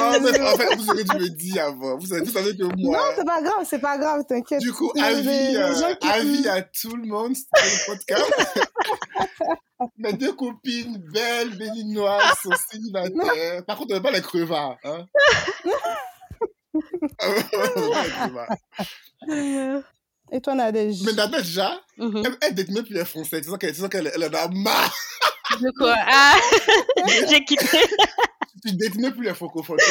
Ah, (laughs) mais, en fait, vous auriez dû me dire avant. Vous savez, vous savez que moi. Non, c'est pas grave, c'est pas grave, t'inquiète. Du coup, avis, euh, avis à tout le monde sur le podcast. (laughs) Mes deux copines belles, béninoises, sont célibataires. Par contre, on n'a pas les crevards, hein. (laughs) Et toi, Nadège? Mais Nadège, déjà, mm -hmm. elle, elle même plus les Français. Tu sens qu'elle qu elle en a marre. De quoi? Ah (laughs) J'ai quitté. tu détenais plus les francophones. (laughs)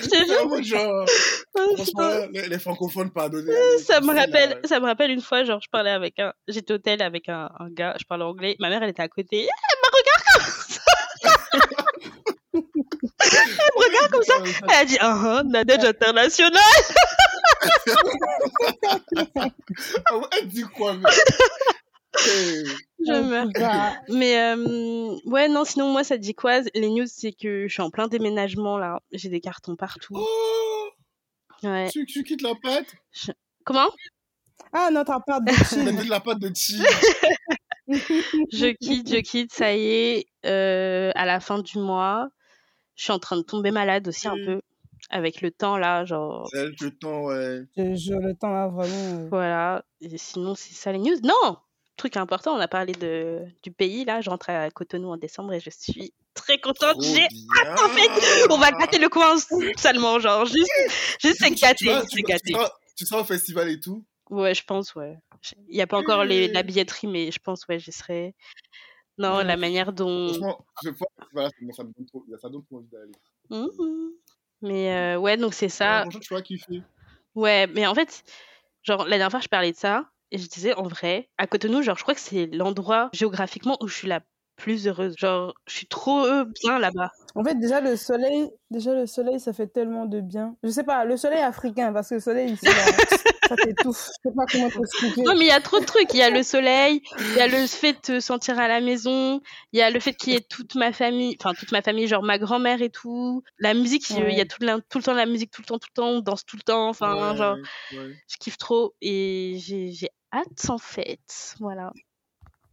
Je genre, franchement, les, les, francophones, pardonnez. Ça me rappelle, ça me rappelle une fois, genre, je parlais avec un, j'étais au tel avec un, un, gars, je parlais anglais, ma mère, elle était à côté, elle me regarde comme ça. Elle me regarde comme ça. Elle a dit, ah, uh -huh, Nadège international. elle dit quoi, mais... (laughs) Je meurs. Mais euh, ouais, non, sinon, moi, ça dit quoi? Les news, c'est que je suis en plein déménagement, là. J'ai des cartons partout. Oh ouais. tu, tu, quittes la pâte? Comment? Ah, notre appart de (laughs) chill. la pâte de chill. (laughs) je quitte, je quitte, ça y est. Euh, à la fin du mois, je suis en train de tomber malade aussi un mm. peu avec le temps là, genre. Le temps, ouais. Je, le temps là, vraiment. Voilà. Et sinon, c'est ça les news. Non truc important, on a parlé de, du pays, là, je rentre à Cotonou en décembre et je suis très contente. J'ai hâte, en fait. On va gâter le coin seulement, genre, juste, juste c'est gâté, c'est gâté. Tu seras au festival et tout Ouais, je pense, ouais. Il n'y a pas encore les, la billetterie, mais je pense, ouais, j'y serai. Non, la manière dont. Franchement, je voilà, ça me donne trop, ça donne trop envie d'aller. Mmh. Mais euh, ouais, donc c'est ça. Bonjour, tu vois kiffer. Ouais, mais en fait, genre, la dernière fois, je parlais de ça, et je disais, en vrai, à Cotonou, genre, je crois que c'est l'endroit géographiquement où je suis la plus heureuse. Genre, je suis trop bien là-bas. En fait, déjà le soleil, déjà le soleil, ça fait tellement de bien. Je sais pas, le soleil africain, parce que le soleil ici, ça t'étouffe. Je sais pas comment t'expliquer. Non, mais il y a trop de trucs. Il y a le soleil, il y a le fait de te sentir à la maison, il y a le fait qu'il y ait toute ma famille, enfin toute ma famille, genre ma grand-mère et tout. La musique, il y a tout le, tout le temps la musique, tout le temps, tout le temps, on danse tout le temps. Enfin, genre, je kiffe trop et j'ai hâte en fait. Voilà.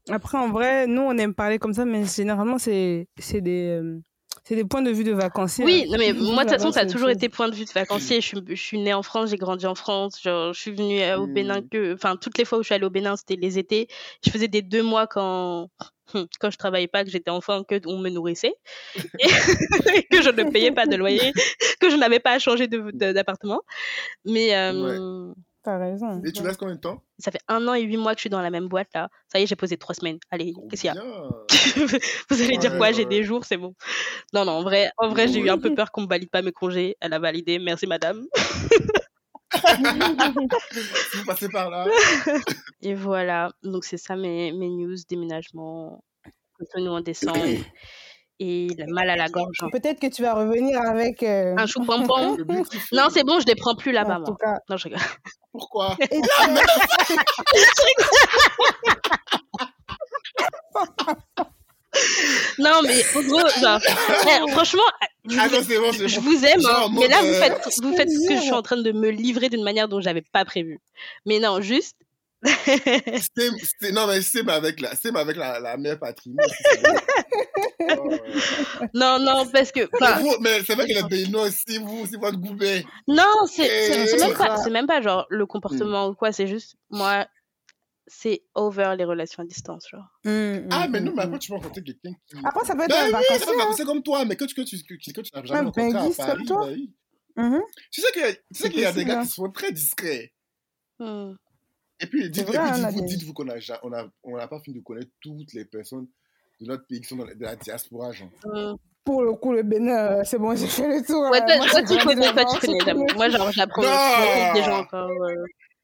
Après, en vrai, nous, on aime parler comme ça, mais généralement, c'est des, euh, c'est des points de vue de vacanciers. Oui, hein. non, mais moi, de toute façon, ça a toujours été point de vue de vacancier. Je suis, je suis née en France, j'ai grandi en France. Genre, je suis venue euh, au Bénin mmh. que. Enfin, toutes les fois où je suis allée au Bénin, c'était les étés. Je faisais des deux mois quand. (laughs) Quand je travaillais pas, que j'étais enfant, que on me nourrissait, (laughs) et que je ne payais pas de loyer, que je n'avais pas à changer d'appartement. Mais euh, T'as raison. Et tu restes combien de temps? Ça fait un an et huit mois que je suis dans la même boîte là. Ça y est, j'ai posé trois semaines. Allez, qu'est-ce qu'il y a (laughs) Vous allez dire quoi? J'ai des jours, c'est bon. Non, non, en vrai, en vrai j'ai eu un peu peur qu'on me valide pas mes congés. Elle a validé. Merci madame. (laughs) Vous passez par là. Et voilà. Donc c'est ça mes, mes news déménagement. Nous en décembre (clears throat) et le mal à la gorge. Peut-être que tu vas revenir avec euh, un chou pompon. (laughs) non, c'est bon, je les prends plus là-bas. Cas... Non, je rigole. Pourquoi? (laughs) Non, mais en gros, genre, franchement, je, ah bon, je vous aime, hein, mais là, vous faites, vous faites ce que je suis en train de me livrer d'une manière dont j'avais pas prévu. Mais non, juste, non, mais c'est avec la, c'est avec la, la mère patrie. (laughs) Non, non, parce que. mais c'est vrai que le béninois aussi, vous, c'est votre goubet. Non, c'est, c'est, même pas, c'est même pas genre le comportement hmm. ou quoi, c'est juste, moi, c'est over les relations à distance, genre. Hmm, hmm, ah, mais non, mais après, tu peux rencontrer quelqu'un qui. Après, ça peut être ben, un oui, C'est comme toi, mais que tu, que tu, que, tu n'as jamais rencontré à Paris, toi. Ben, mm-hmm. Tu sais qu'il tu sais qu'il y a des gars qui sont très discrets. Et puis, dites-vous hein, dites dites qu'on n'a on a, on a pas fini de connaître toutes les personnes de notre pays qui sont dans la, de la diaspora. Genre. Mm. Pour le coup, le Bénin, euh, c'est bon, j'ai fait le tour. Ouais, hein. toi, moi, toi, tu connais, toi, tu connais. Moi, genre, j'apprends des gens encore.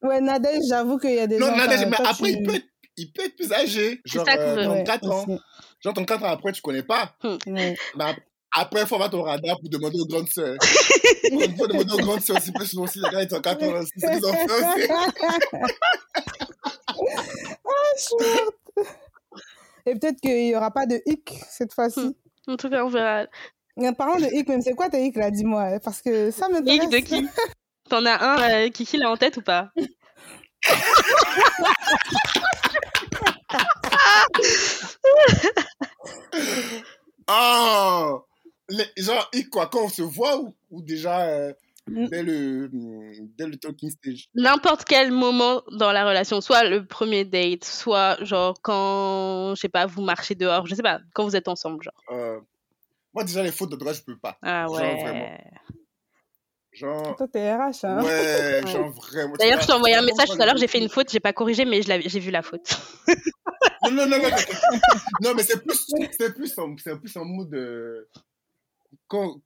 Ouais, Nadège, j'avoue qu'il y a des non, gens... Non, Nadège, mais après, il peut, être, il peut être plus âgé. Genre, euh, 34 ouais, ans. Aussi. Genre, 34 ans après, tu connais pas. Hmm. Mais après, il faut avoir ton radar pour demander aux grandes sœurs. (laughs) il faut demander aux grandes sœurs aussi, parce que aussi, les gars, ils sont 86, ils ont fait aussi. ah. Et peut-être qu'il n'y aura pas de hic cette fois-ci. Hmm. En tout cas, on verra. En parlant de hic, même, c'est quoi tes hic là Dis-moi, parce que ça m'intéresse. Hic de qui? T'en as un, euh, Kiki, là en tête ou pas? Oh (laughs) les, genre, quoi, quand on se voit ou, ou déjà euh, dès, le, dès le talking stage N'importe quel moment dans la relation, soit le premier date, soit genre quand, je sais pas, vous marchez dehors, je sais pas, quand vous êtes ensemble, genre. Euh, moi, déjà, les fautes de droit, je peux pas. Ah ouais. Genre, vraiment. Genre. Toi, t'es RH, hein. Ouais, genre vraiment. D'ailleurs, je t'ai envoyé un message tout à l'heure, j'ai fait une faute, j'ai pas corrigé, mais j'ai vu la faute. non, non, non, non. (laughs) non, mais c'est plus, c'est plus, c'est plus en mode. Quand,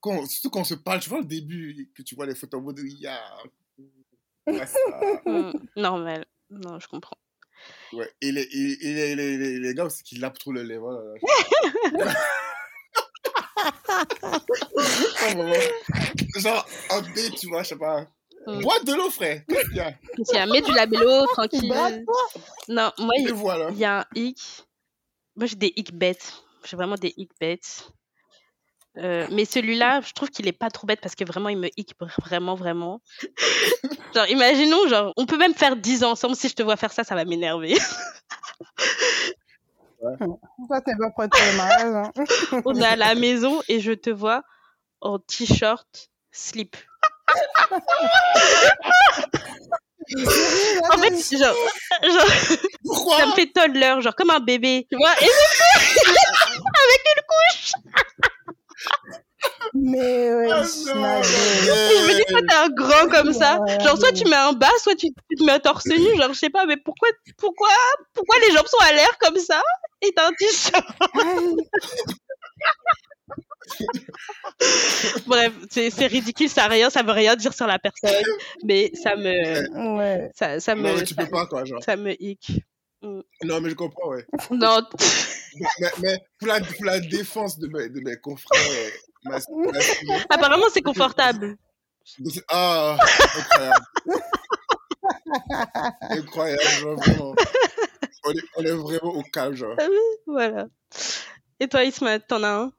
quand, surtout quand on se parle, tu vois le début, que tu vois les photos en mode, il y a. Hmm, (laughs) normal. Non, je comprends. Ouais, et les, et, et les, les, les, gars aussi qui lapent trop le lait, voilà. (laughs) Genre, en date, tu vois, je sais pas. Mm. Bois de l'eau, frère. Qu'est-ce qu'il y a? Qu'est-ce qu'il y a? Mets du labello, (laughs) tranquille. non, moi, il y a un hic. Moi, j'ai des hic bêtes. J'ai vraiment des hic bêtes. Euh, mais celui-là, je trouve qu'il est pas trop bête parce que vraiment, il me hic vraiment, vraiment. (laughs) genre, imaginons, genre, on peut même faire 10 ans ensemble. Si je te vois faire ça, ça va m'énerver. ouais. Toi, t'es pas prête pour le mariage. Hein. (laughs) on est à la maison et je te vois en t-shirt, slip. (laughs) en fait, genre, genre Pourquoi? ça me fait toddler, genre comme un bébé, tu vois, et avec une couche. Mais ouais, Ah je me dis, toi, t'es un grand comme ça. Genre, soit tu mets un bas, soit tu, tu te mets un torse nu. Genre, je sais pas, mais pourquoi, pourquoi, pourquoi les jambes sont à l'air comme ça et t'as un t-shirt? Bref, c'est c'est ridicule, ça rien, ça veut rien dire sur la personne, mais ça me, Ouais. ça, ça me, tu ça, peux pas, quoi, genre. ça me hic. Non, mais je comprends, ouais. Non, (laughs) Mais, mais- mais pour, la, pour la défense de mes, de mes confrères (laughs) apparemment c'est confortable. ah, incroyable. incroyable, vraiment. On est, on est vraiment au calme, genre. Voilà. Et toi, Isma, t'en as un?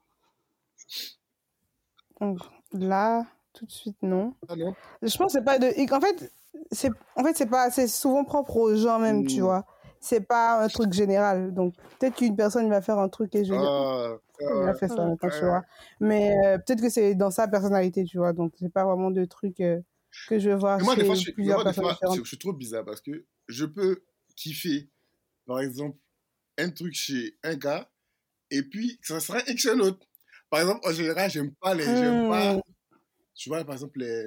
Donc, là, tout de suite, non. Ah non Je pense que c'est pas de. En fait, c'est en fait, c'est pas. C'est souvent propre aux gens même, tu Mm. vois. C'est pas un truc général. Donc, peut-être qu'une personne va faire un truc et je vais dire, Ah, il a fait ça, tu vois. Mais euh, peut-être que c'est dans sa personnalité, tu vois. Donc, c'est pas vraiment de trucs euh, que je vais voir Mais moi, chez des fois, je, suis- plusieurs moi, des personnes fois, différentes. je, je suis trop bizarre parce que je peux kiffer, par exemple, un truc chez un gars et puis que ça sera un chez un autre. Par exemple, en général, j'aime pas les. J'aime pas, Mm. tu vois, par exemple, les,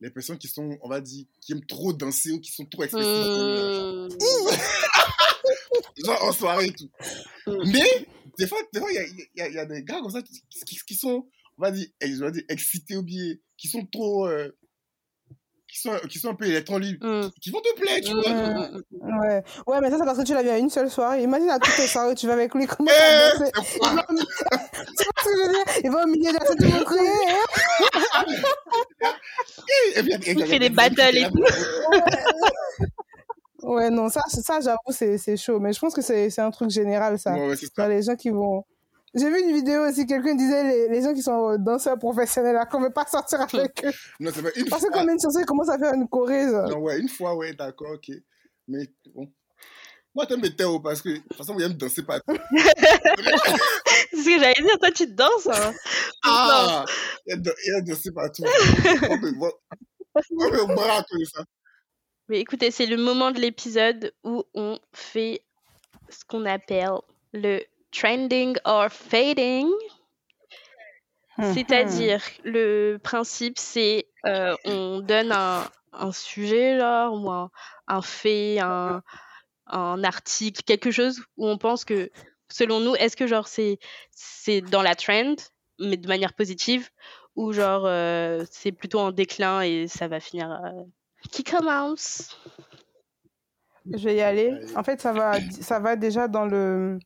les personnes qui sont, on va dire, qui aiment trop danser ou qui sont trop expressives. Hmm. (laughs) Genre en soirée et tout. Mm. Mais, des fois, des fois, il y a, y y des gars comme ça qui, qui, qui sont, on va dire, ex- on va dire, excités ou bien, qui sont trop. euh, qui, sont, qui sont un peu électrons libres, Hmm. qui vont te plaire, tu vois. Hmm. Ouais. ouais, mais ça, c'est parce que tu l'as vu à une seule soirée. Imagine à toutes les soirées, tu vas avec lui, comment Eh, ça tu vois ce que je veux dire Il va au milieu de la scène, Il fait des battles et tout. Ouais, non, ça, ça j'avoue, c'est c'est chaud. Mais je pense que c'est c'est un truc général, ça. Ouais, ouais, ça. les gens qui vont. J'ai vu une vidéo aussi, quelqu'un disait les, les gens qui sont danseurs professionnels, qu'on ne veut pas sortir (laughs) avec eux. Non, c'est pas une Parce que fois. quand une chanson commence à faire une choré. Non, ouais, une fois, ouais, d'accord, ok. Mais bon. Moi, t'aimes les théos parce que, de toute façon, vous aimez danser partout. (laughs) C'est ce que j'allais dire, toi tu danses. Hein. Ah Il y a de- il y a dansé partout. On peut voir- on peut voir comme ça. Mais écoutez, c'est le moment de l'épisode où on fait ce qu'on appelle le trending or fading. Mhm. C'est-à-dire, le principe, c'est euh, on donne un, un sujet, genre, ou un, un fait, un, un article, quelque chose où on pense que, selon nous, est-ce que, genre, c'est c'est dans la trend, mais de manière positive, ou genre, euh, c'est plutôt en déclin et ça va finir. euh, Qui commence? Je vais y aller. En fait, ça va, ça va déjà dans le,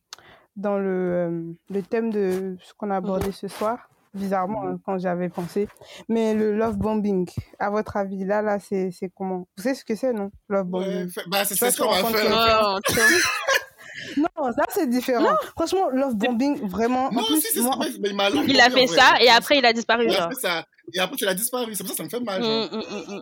dans le, euh, le thème de ce qu'on a abordé ce soir, bizarrement, hein, quand j'avais pensé. Mais le love bombing, à votre avis, là, là, c'est c'est comment? Vous savez ce que c'est, non? Love Ouais, bombing. fait- bah, c'est ce qu'on va faire. Non, ça, c'est différent. Franchement, love bombing, vraiment. Non, en plus, si, si, moi, mais il a fait vrai. ça et après il a disparu. Il a fait ça. Et après, tu l'as disparu. C'est pour ça que ça me fait mal, genre. Mm, mm, mm, mm.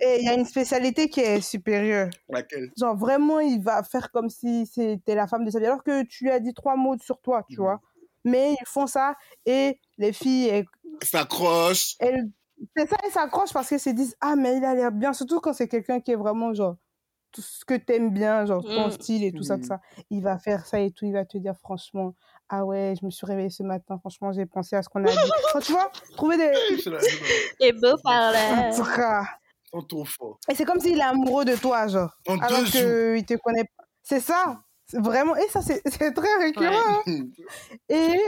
et il y a une spécialité qui est supérieure. Laquelle? Genre, vraiment, il va faire comme si c'était la femme de sa vie. Alors que tu lui as dit trois mots sur toi, tu vois. Mais ils font ça et les filles, elles, S'accroche. elles- c'est ça, elles s'accrochent parce qu'elles se disent Ah, mais il a l'air bien. Surtout quand c'est quelqu'un qui est vraiment, genre, tout ce que t'aimes bien, genre, ton Mm. style et tout ça, tout ça. Il va faire ça et tout. Il va te dire, franchement, ah ouais, je me suis réveillée ce matin. Franchement, j'ai pensé à ce qu'on a dit. (laughs) Enfin, tu vois, trouver des. C'est beau par En là. tout cas. Et c'est comme s'il est amoureux de toi, genre. En alors deux jours. qu'il te connaît pas. C'est ça. Vraiment. Et ça, c'est c'est très récurrent. hein. (laughs) Et...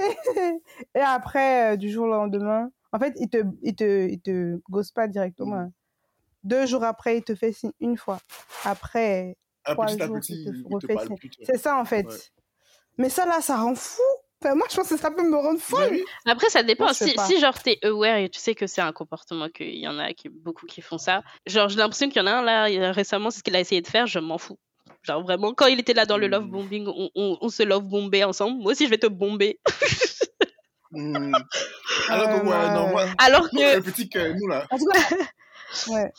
et après, euh, du jour au lendemain, en fait, il te, il te, il te gosse pas directement. Mhm. hein. Deux jours après, il te fait signe une fois. Après, Ah, trois petit à jours, petit, il te refait signe. plus. C'est ça, en fait. Ouais. Mais ça, là, ça rend fou. Enfin, moi, je pense que ça peut me rendre avez folle. vu Après, ça dépend. Moi, Si, si, genre, t'es aware et tu sais que c'est un comportement qu'il y en a qui, beaucoup qui font ça. Genre, j'ai l'impression qu'il y en a un là, récemment, c'est ce qu'il a essayé de faire, je m'en fous. Genre, vraiment, quand il était là dans le love Mm. bombing, on, on, on se love bombait ensemble. Moi aussi, je vais te bomber. Hmm. (laughs) Alors que, ouais, non, moi, Alors que. le petit que nous, là, Ouais.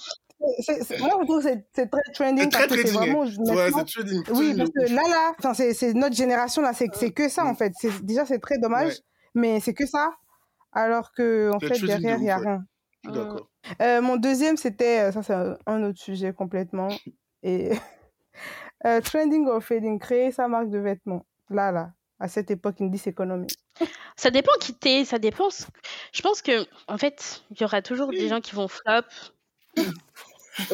C'est- c'est- moi, je trouve que c'est- très trending c'est très parce que c'est trading. vraiment. Ouais, trading. Oui, parce que là, là, enfin, c'est c'est notre génération, là, c'est c'est que ça, en fait. Déjà, c'est très dommage, Ouais. mais c'est que ça. Alors que, en fait, derrière, il n'y a ouais. rien. Je suis d'accord. Euh, mon deuxième, c'était, euh, ça, c'est un, autre sujet complètement. Et (laughs) euh, trending or fading, créer sa marque de vêtements. Là, là, à cette époque, Indice Economy. Ça dépend qui t'es, ça dépend. Je pense que, en fait, il y aura toujours des gens qui vont flop.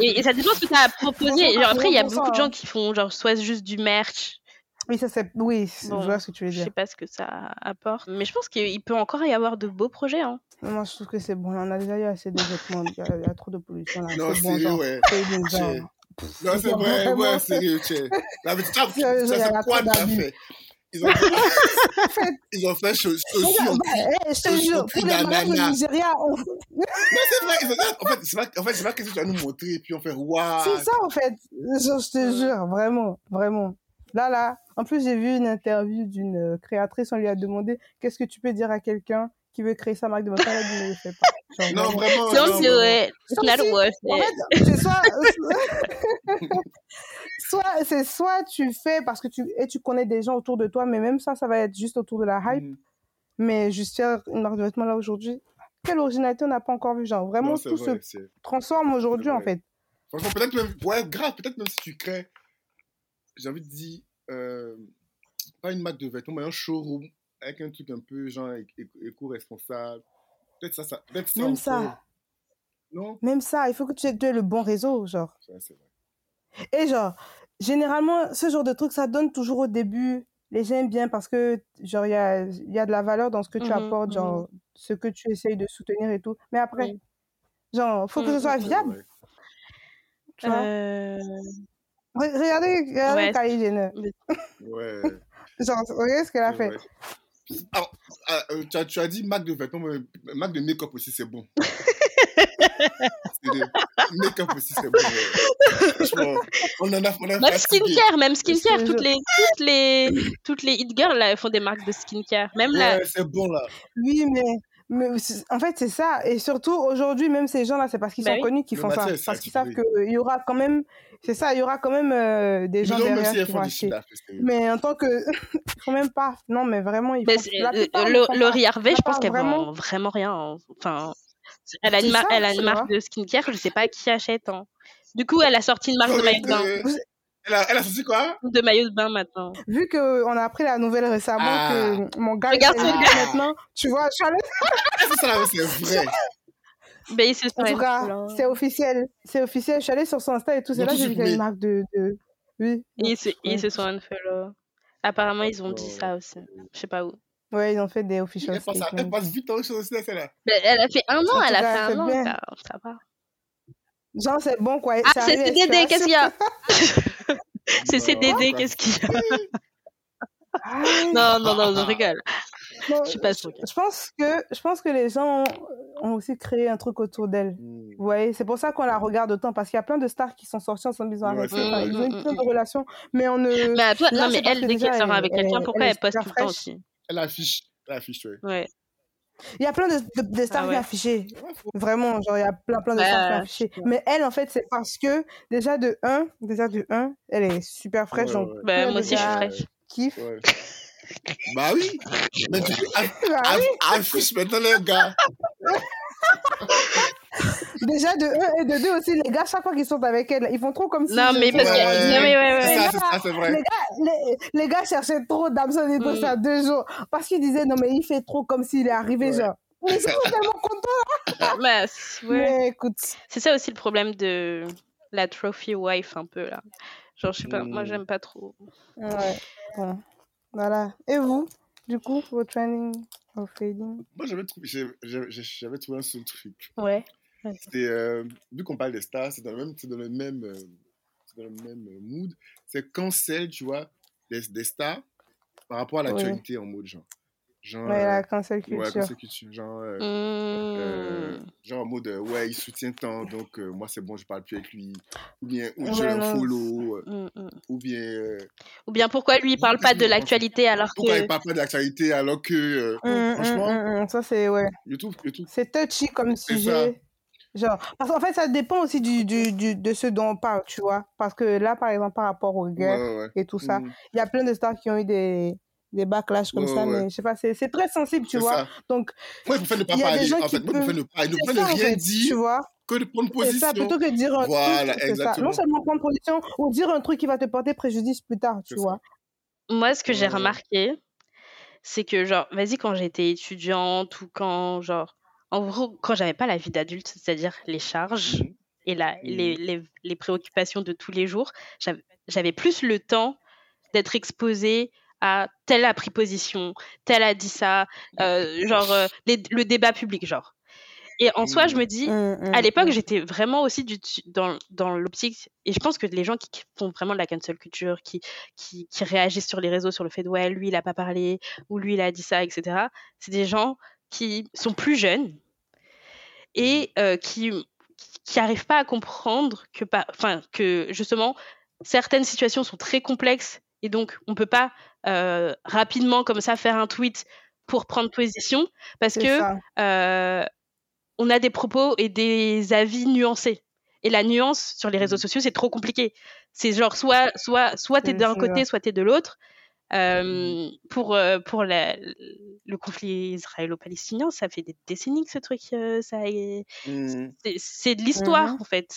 Et, ça dépend ce que tu as proposé. Genre, après, il y a beaucoup de gens qui font genre soit juste du merch. Oui, ça c'est. Oui, je vois ce que tu veux dire. Je sais pas ce que ça apporte. Mais je pense qu'il peut encore y avoir de beaux projets. Hein. Moi, je trouve que c'est bon. On a déjà eu assez de vêtements. Il y, a, trop de pollution. Là. Non, c'est bon, ouais. Non, c'est vrai, ouais, sérieux, tu Ça, c'est quoi tu as fait ils ont fait, (laughs) ils ont fait chaussures bah, je te jure, pour les mariages au Nigeria, on... Non, c'est vrai, en fait, c'est pas, en fait, c'est pas que tu vas nous montrer et puis on fait waouh. C'est ça, en fait. Je, je te jure, vraiment, vraiment. Là, là, en plus, j'ai vu une interview d'une euh, créatrice, on lui a demandé qu'est-ce que tu peux dire à quelqu'un qui veut créer sa marque de mode, elle ne le fait pas. (laughs) Genre, non, vraiment. Don't do it. It's not worth it. En fait, c'est soit, (laughs) soit, c'est soit tu fais parce que tu, et tu connais des gens autour de toi, mais même ça, ça va être juste autour de la hype. Mm. Mais juste faire une marque de vêtements là aujourd'hui, quelle originalité on n'a pas encore vu, genre vraiment tout se transforme aujourd'hui en fait. Franchement, peut-être même, ouais, grave, peut-être même si tu crées j'ai envie de dire, euh, pas une marque de vêtements, mais un showroom avec un truc un peu genre éco-responsable. Peut-être ça, ça, peut ça. Même ça. Non? Même ça, il faut que tu aies le bon réseau, genre. c'est vrai. Et genre, généralement, ce genre de truc, ça donne toujours au début. Les gens aiment bien parce que, genre, il y a, y a de la valeur dans ce que tu mmh apportes, genre, mmh ce que tu essayes de soutenir et tout. Mais après, genre, il faut que ce mmh, soit viable. Tu vois? Euh, Regardez, regardez ouais. Kylie Jenner. (laughs) Ouais. Genre, regardez ce qu'elle a fait? Alors, ah, euh, tu, as, tu, as, dit marque de vêtements, marque de make-up aussi, c'est bon. (laughs) make-up aussi, c'est bon. on en a, on a même skincare, même skincare. Toutes les, toutes les, toutes les hit girls, là, elles font des marques de skincare. Même ouais, là. c'est bon, là. Oui, mais mais en fait, c'est ça. Et surtout, aujourd'hui, même ces gens-là, c'est parce qu'ils bah sont connus qu'ils font ça. Parce qu'ils savent qu'il y aura quand même, c'est ça, il y aura quand même euh, des gens derrière qui vont acheter. Mais en tant que, il faut même pas. Non, mais vraiment, il faut. Euh, Laurie Harvey, je pense qu'elle vraiment... vend vraiment rien. Hein. Enfin, elle a une, elle a une marque de skincare, je sais pas qui achète. Hein. Du coup, elle a sorti une marque de maillot de bain. Elle a, elle a sorti quoi? De maillot de bain maintenant. Vu qu'on a appris la nouvelle récemment ah. que mon gars est maintenant, tu vois, je suis allée... c'est vrai. Ben, il en tout cas, c'est officiel. C'est officiel. Je suis allée sur son Insta et tout. C'est là que j'ai vu qu'il y a une marque de. de... Oui. Ils se, ils se sont unfollow. Apparemment, ils ont dit ça aussi. Je sais pas où. Ouais, ils ont fait des official. Elle passe, elle passe vite en chose aussi, celle-là. Elle a fait un an, elle a fait un an. Ça, ça va. Genre, c'est bon, quoi. Ah, c'est CDD, qu'est-ce qu'il y a? (laughs) (laughs) C'est CDD, qu'est-ce qu'il y a? Non, non, non, je rigole. je suis pas sûre. Je pense que, je pense que les gens ont, aussi créé un truc autour d'elle. Hmm. Vous voyez, c'est pour ça qu'on la regarde autant, parce qu'il y a plein de stars qui sont sorties ensemble, ils ont arrêté, ils ont eu plein de relations, mais on ne... Mais toi, non, mais elle, dès qu'elle sort avec quelqu'un, pourquoi elle, poste tout le temps aussi? Elle affiche, elle affiche, oui. Ouais. Il y a plein de, de, stars ah qui affichées. Vraiment, genre, il y a plein, plein de stars qui affichées. Mais elle, en fait, c'est parce que, déjà de 1, déjà de 1, elle est super fraîche. donc, bah, moi aussi, je suis fraîche. Kiffe. bah oui. Mais tu bah affiche maintenant les gars. (laughs) Déjà de 1 et de 2 aussi, les gars, chaque fois qu'ils sont avec elle, ils font trop comme si. Non, mais parce que. Non, mais ouais, ouais. Ça, c'est vrai. Les gars, les, les gars cherchaient trop Damson et tout mm. ça deux jours. Parce qu'ils disaient, non, mais il fait trop comme s'il est arrivé, genre. Mais ils sont (laughs) tellement contents. (laughs) mais, ouais. mais écoute. C'est ça aussi le problème de la trophy wife, un peu, là. Genre, je sais pas, moi, mm. j'aime pas trop. Ouais. Bon. Voilà. Et vous, du coup, vos training of fading? Moi, j'avais trouvé, j'avais trouvé un seul truc. Ouais. C'était, euh, vu qu'on parle des stars, c'est dans le même, dans le même, euh, dans le même euh, mood. C'est cancel, tu vois, des, des stars par rapport à l'actualité en mode genre. Genre, ouais, la cancel culture. Ouais, cancel culture. Genre, mmh. genre en mode, ouais, il soutient tant, donc moi c'est bon, je parle plus avec lui. Ou bien, ou j'ai un follow. Mmh, mmh. Ou bien. ou bien pourquoi lui il parle pas de l'actualité alors que. Pourquoi il parle pas de l'actualité alors que. franchement. ça c'est, ouais. YouTube, YouTube. C'est touchy comme sujet. Genre, parce qu'en fait, ça dépend aussi du, du, du, de ce dont on parle, tu vois. Parce que là, par exemple, par rapport aux guerres et tout ça, mmh. il y a plein de stars qui ont eu des, des backlash comme ça, mais je sais pas, c'est très sensible, tu vois. Donc, moi, il faut ne pas parler, en fait. Moi, il faut ne pas, ne rien dire. Tu vois que de prendre position. ça, plutôt que de dire un voilà, truc, exactement. Ça. Non seulement prendre position, ou dire un truc qui va te porter préjudice plus tard, tu vois. Moi, ce que j'ai remarqué, c'est que, genre, vas-y, quand j'étais étudiante ou quand, genre, en gros, quand j'avais pas la vie d'adulte, c'est-à-dire les charges mmh et la, les, mmh. les, les, préoccupations de tous les jours, j'avais plus le temps d'être exposée à tel a pris position, tel a dit ça, euh, genre euh, le débat public, genre. Et en soi, je me dis, à l'époque, j'étais vraiment aussi du, dans, dans l'optique, et je pense que les gens qui, font vraiment de la cancel culture, qui, qui, qui, réagissent sur les réseaux sur le fait de ouais, lui, il a pas parlé, ou lui, il a dit ça, etc., c'est des gens qui sont plus jeunes et euh, qui qui n'arrivent pas à comprendre que, enfin, que justement certaines situations sont très complexes et donc on peut pas euh, rapidement comme ça faire un tweet pour prendre position parce que euh, on a des propos et des avis nuancés. Et la nuance sur les réseaux mmh. sociaux, c'est trop compliqué. C'est genre soit soit soit t'es d'un côté, soit t'es de l'autre. Euh, pour euh, pour la, le conflit israélo-palestinien, ça fait des décennies que ce truc, euh, ça mmh. c'est de l'histoire mmh en fait.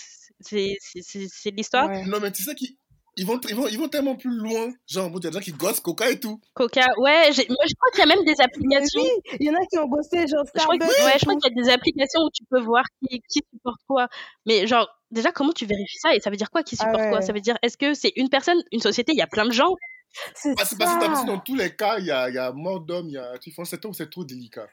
C'est de l'histoire. Non mais tu sais qui ils vont, ils, vont, ils vont tellement plus loin. Genre, il y a des gens qui gossent Coca et tout. Coca, ouais. Moi, je crois qu'il y a même des (laughs) applications. Oui, il y en a qui ont bossé, genre Je crois, ouais, je crois qu'il y a des applications où tu peux voir qui, qui supporte quoi. Mais genre, déjà, comment tu vérifies ça Et ça veut dire quoi qui supporte ah quoi Ça veut dire, est-ce que c'est une personne, une société Il y a plein de gens c'est parce, parce que dans tous les cas, il y a, y a mort d'homme, il y a. Tu fais c'est trop, c'est trop délicat.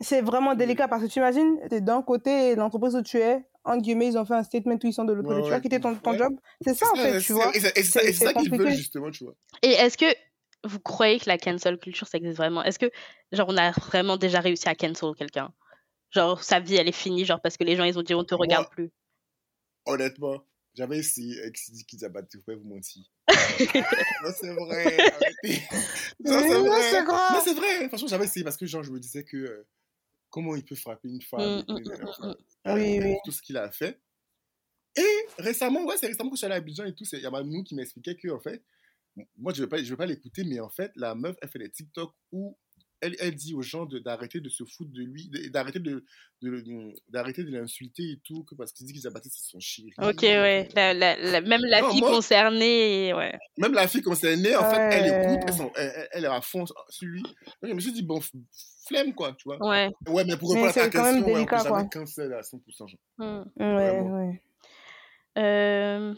C'est vraiment délicat parce que tu imagines, tu es d'un côté, l'entreprise où tu es, en guillemets, ils ont fait un statement où ils sont de l'autre côté. Tu vas quitter ton, ton job. C'est ça, en fait, tu vois. Et c'est ça qu'ils veulent, justement, tu vois. Et est-ce que vous croyez que la cancel culture, ça existe vraiment? Est-ce que, genre, on a vraiment déjà réussi à cancel quelqu'un? Genre, sa vie, elle est finie, genre, parce que les gens, ils ont dit, on te regarde plus. Honnêtement, j'avais essayé avec Sidi Kizabati, vous pouvez vous mentir. (laughs) non, c'est vrai, arrêtez. (laughs) Non, c'est vrai. Non, c'est vrai. Franchement, j'avais essayé parce que, genre, je me disais que euh, comment il peut frapper une femme, mmh, mmh, mmh, oui, oui. tout ce qu'il a fait. Et récemment, ouais, c'est récemment que je suis allé à Abidjan et tout, il y a ma nous qui m'expliquait que, en fait, moi, je ne vais pas, je vais pas l'écouter, mais en fait, la meuf, elle fait des TikTok où elle, dit aux gens d'arrêter de, se foutre de lui, d'arrêter de, d'arrêter de, l'insulter et tout, parce qu'il dit qu'ils a battu son chéri. Ok, ouais. même la fille concernée, ouais. Même la fille concernée, en fait, elle écoute, elle, elle, est à fond sur lui. Donc, je me suis dit, bon, flemme, quoi, tu vois. Ouais. Ouais, mais pour répondre à ta question, même délicat, ouais, on peut jamais à 100%. Genre. Mmh. Ouais, ouais. Euh,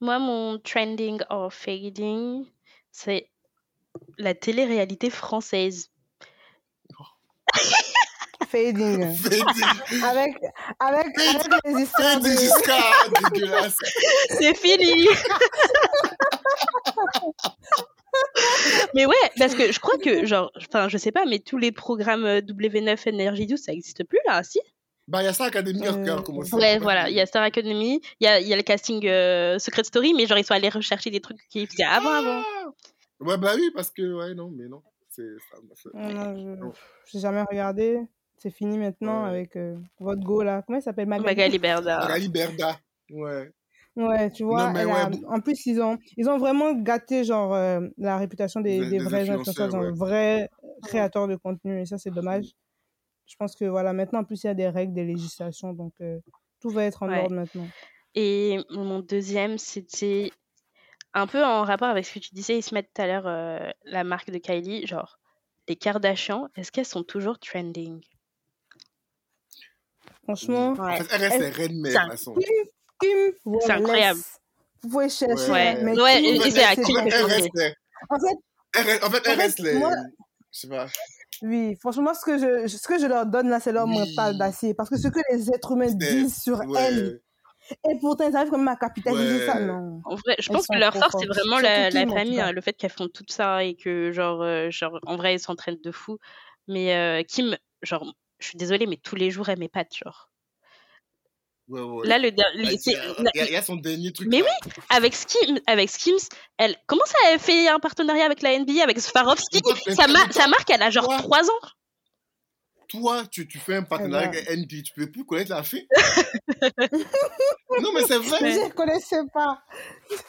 moi, mon trending or fading, c'est la télé-réalité française. Fading. (laughs) Fading. Avec, avec, avec les histoires de... (laughs) dégueulasse. C'est fini. mais ouais, parce que je crois que, genre, enfin, je sais pas, mais tous les programmes W9, Energy 12, ça existe plus là, si? Bah, il y a Star Academy euh... qui a commencé. Ouais, voilà, il y a Star Academy, il y a, y a le casting euh, Secret Story, mais genre, ils sont allés rechercher des trucs qui faisaient avant, avant. Ah Ouais, bah oui, parce que, ouais, non, mais non. C'est ça. je n'ai jamais regardé. C'est fini maintenant avec euh, votre go là. Comment il s'appelle? Magali? Berda. Magali Berda, ouais. Ouais, tu vois, en plus, ils ont, ils ont vraiment gâté genre, euh, la réputation des, des, vrais influenceurs, ouais. vrais créateurs de contenu. Et ça, c'est dommage. Je pense que voilà, maintenant, en plus, il y a des règles, des législations. Donc, euh, tout va être en ordre maintenant. Et mon deuxième, c'était un peu en rapport avec ce que tu disais, ils se mettent tout à l'heure euh, la marque de Kylie, genre les Kardashians, est-ce qu'elles sont toujours trending? Franchement, ouais. elle reste les reines mères, de toute façon. C'est incroyable. Vous pouvez chercher. Ouais, mais ouais, c'est à qui En fait, elle reste, en fait, elle reste les. Moi, je sais pas. Oui, franchement, ce que je, ce que je leur donne là, c'est leur oui. mental d'acier. Parce que ce que les êtres humains disent sur ouais. elles, et pourtant, ils arrivent quand même à capitaliser ouais. ça, non. En vrai, je pense que leur force, c'est vraiment la, la famille, hein, le fait qu'elles font tout ça et que, genre, euh, genre en vrai, elles s'entraînent de fou. Mais euh, Kim, genre, je suis désolée, mais tous les jours, elle m'épate, genre. Ouais, ouais. Là, le, il y, a son dernier truc. Mais là. oui, avec Skims, avec Skims, elle, comment ça, elle fait un partenariat avec la NBA, avec Swarovski? Ça, ma, ça marque, elle a genre 3 ans toi, tu, tu fais un partenariat avec NBA, tu peux plus connaître la fille? (laughs) non, mais c'est vrai. Je ne connaissais pas.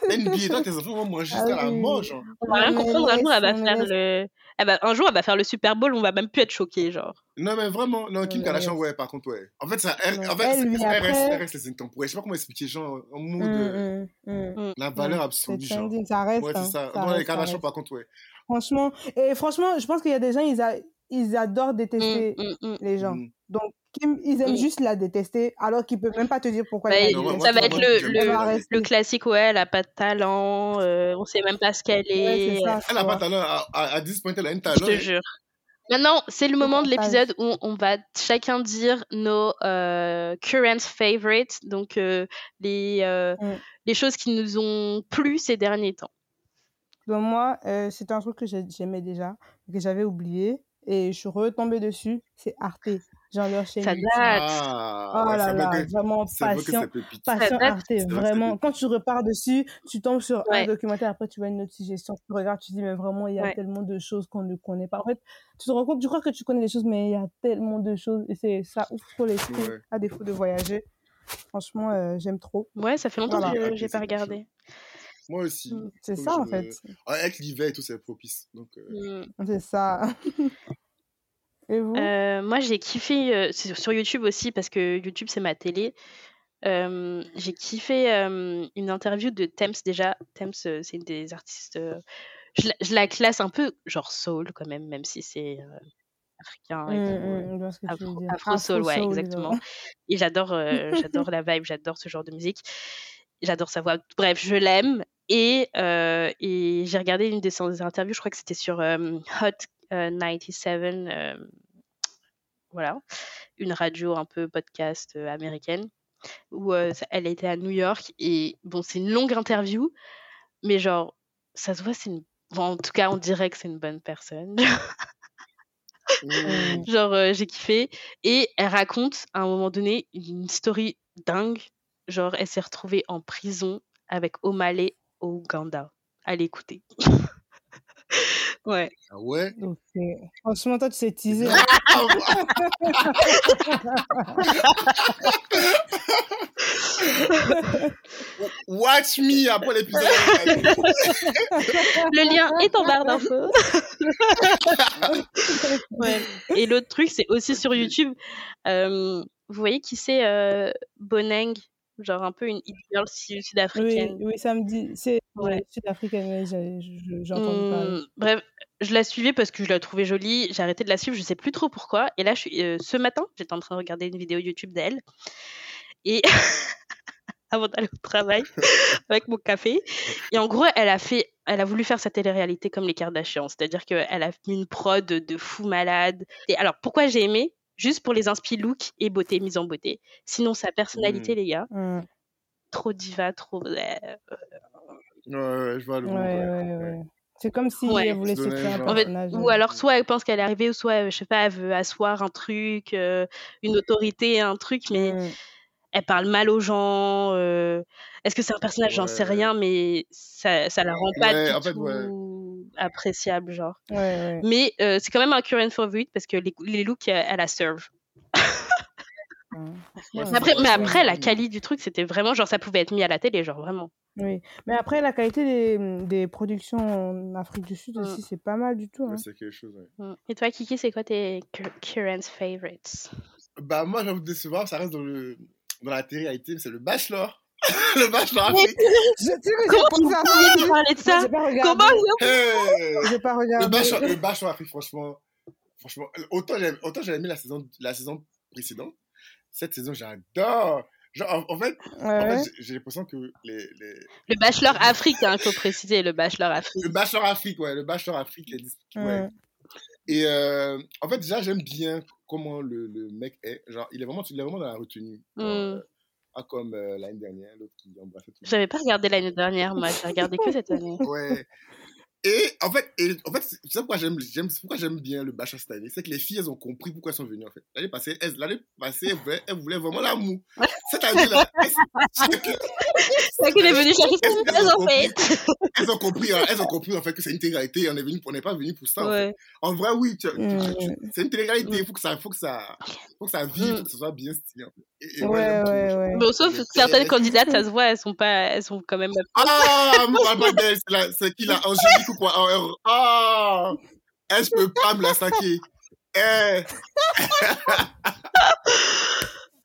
NBA, toi, tes enfants vont manger jusqu'à ah, la mort, genre. On va rien comprendre, un jour, elle va faire le... Elle va, un jour, elle va faire le Super Bowl, on va même plus être choqués, genre. Non, mais vraiment, non, Kim Kardashian, ouais, par contre, ouais. En fait, ça, elle, en fait, elle, elle, après... reste, elle reste les intemporels. Je sais pas comment expliquer, genre, en mode, mm, mm, mm, la valeur absolue, genre. Ça reste, ouais, c'est ça. ça non, reste, les Kardashian, par contre, ouais. Franchement, et franchement, je pense qu'il y a des gens, ils, a, ils adorent détester les gens. Donc, Kim, ils aiment juste la détester, alors qu'ils peuvent même pas te dire pourquoi bah, Ça va être le, le, le, classique, ouais, elle a pas de talent, euh, on sait même pas ce qu'elle est. elle a pas de talent, à, à 10 points, elle a un talent. Je te jure. Maintenant, c'est le moment de l'épisode où on va chacun dire nos euh, current favorites, donc euh, les, euh, mm. les choses qui nous ont plu ces derniers temps. Donc moi, c'est un truc que j'aimais déjà, que j'avais oublié, et je suis retombée dessus, c'est Arte. Genre leur chaîne. Ça date. Ah, oh là là, vraiment passion. Passion Arte, vraiment. Quand tu repars dessus, tu tombes sur un documentaire, après tu vois une autre suggestion, tu regardes, tu dis, mais vraiment, il y a tellement de choses qu'on ne connaît pas. En fait, tu te rends compte, tu crois que tu connais les choses, mais il y a tellement de choses, et c'est ça ouvre trop l'esprit, à défaut de voyager. Franchement, euh, j'aime trop. Ouais, ça fait longtemps que j'ai pas regardé. Moi aussi. Mmh, c'est ça, en fait. Avec l'hiver et tout, c'est propice. Donc, euh... Mmh. C'est ça. (laughs) et vous? Euh, Moi, j'ai kiffé euh, sur YouTube aussi, parce que YouTube, c'est ma télé. Euh, j'ai kiffé une interview de Thames déjà. Thames, c'est une des artistes. Je la, je, la, classe un peu genre soul quand même, même si c'est africain. Mmh, afro, soul, ouais, exactement. Et j'adore, (laughs) j'adore la vibe, j'adore ce genre de musique. J'adore sa voix. Bref, je l'aime. Et, et j'ai regardé une de ses interviews, je crois que c'était sur Hot 97, euh, voilà, une radio un peu podcast américaine, où elle était à New York. Et bon, c'est une longue interview, mais genre, ça se voit, c'est une. en tout cas, on dirait que c'est une bonne personne. Mmh. (laughs) Genre, j'ai kiffé. Et elle raconte à un moment donné une story dingue. Genre, elle s'est retrouvée en prison avec O'Malley au Ouganda. Allez écouter. (laughs) ouais. Ah ouais? Franchement, toi, tu sais teaser. (laughs) Watch me après l'épisode. Le lien est en barre d'infos. (laughs) ouais. Et l'autre truc, c'est aussi sur YouTube. Euh, vous voyez qui c'est euh, Boneng? Genre un peu une girl sud-africaine. Oui, oui, ça me dit. C'est ouais. sud-africaine, j'ai entendu parler. Mmh, bref, je la suivais parce que je la trouvais jolie. J'ai arrêté de la suivre, je sais plus trop pourquoi. Et là, je suis, euh, ce matin, j'étais en train de regarder une vidéo YouTube d'elle. Et. (laughs) avant d'aller au travail (laughs) avec mon café. Et en gros, elle a fait, elle a voulu faire sa télé-réalité comme les Kardashians, c'est-à-dire qu'elle a mis une prod de fou malade. Et alors, pourquoi j'ai aimé? Juste pour les inspi look et beauté, mise en beauté. Sinon, sa personnalité, mmh. les gars, mmh. trop diva, trop. Ouais, je vois le ouais, ouais, ouais. C'est comme si elle voulait se créer un personnage. ou alors, soit elle pense qu'elle est arrivée, ou soit, je sais pas, elle veut asseoir un truc, euh, une autorité, un truc, mais mmh. elle parle mal aux gens. Euh, est-ce que c'est un personnage? J'en sais rien, mais ça, ça la rend pas du tout appréciable, genre. Mais euh, c'est quand même un current favorite parce que les, les looks, elle a serve. après, mais après, la qualité du truc, c'était vraiment genre ça pouvait être mis à la télé, genre vraiment. Oui, mais après, la qualité des, des productions en Afrique du Sud aussi, mm. c'est pas mal du tout. Hein. c'est quelque chose, mm. Et toi, Kiki, c'est quoi tes current favorites? Bah, moi, j'avoue décevoir, ça reste dans, le, dans la télé-réalité, c'est le Bachelor. (laughs) le bachelor Afrique. Je, sais que j'ai pas parler de ça. Comment J'ai pas regardé. Le bachelor Afrique, franchement, franchement, autant j'avais, autant j'avais aimé la saison, la saison précédente. Cette saison, j'adore. Genre, en, fait, en fait j'ai l'impression que les, les... Le bachelor Afrique, il hein, faut préciser, le bachelor Afrique. Le bachelor Afrique, ouais, le bachelor Afrique. Les... Ouais. Et euh, en fait, déjà, j'aime bien comment le, le, mec est. Genre, il est vraiment, il est vraiment dans la retenue. Mm. Ah, comme euh, l'année dernière, l'autre qui embrassait tout J'avais pas regardé l'année dernière, moi, j'ai regardé que cette année. ouais. Et en fait, et, en fait c'est pourquoi j'aime, j'aime, pourquoi j'aime bien le bachelor cette année. C'est que les filles, elles ont compris pourquoi elles sont venues, en fait. L'année passée, elles, l'année passée, elles, voulaient, elles voulaient vraiment l'amour. (laughs) Cette année-là, c'est qu'elle est venue chercher son en fait? Elles ont compris, hein, elles ont compris, en fait, que c'est une intégralité. On est venu, on n'est pas venu pour ça. En, vrai, oui, tu, mm. c'est une intégralité. Il faut que ça, faut que ça, faut que ça vive, faut que ça soit bien stylé. Et, ouais, ouais, ouais, Bon, sauf certaines candidates, ça se voit, elles sont pas, elles sont quand même. Ah, (laughs) modèle, c'est qui la Angélique ou quoi? Ah, elle, je peux pas me la saquer. Eh.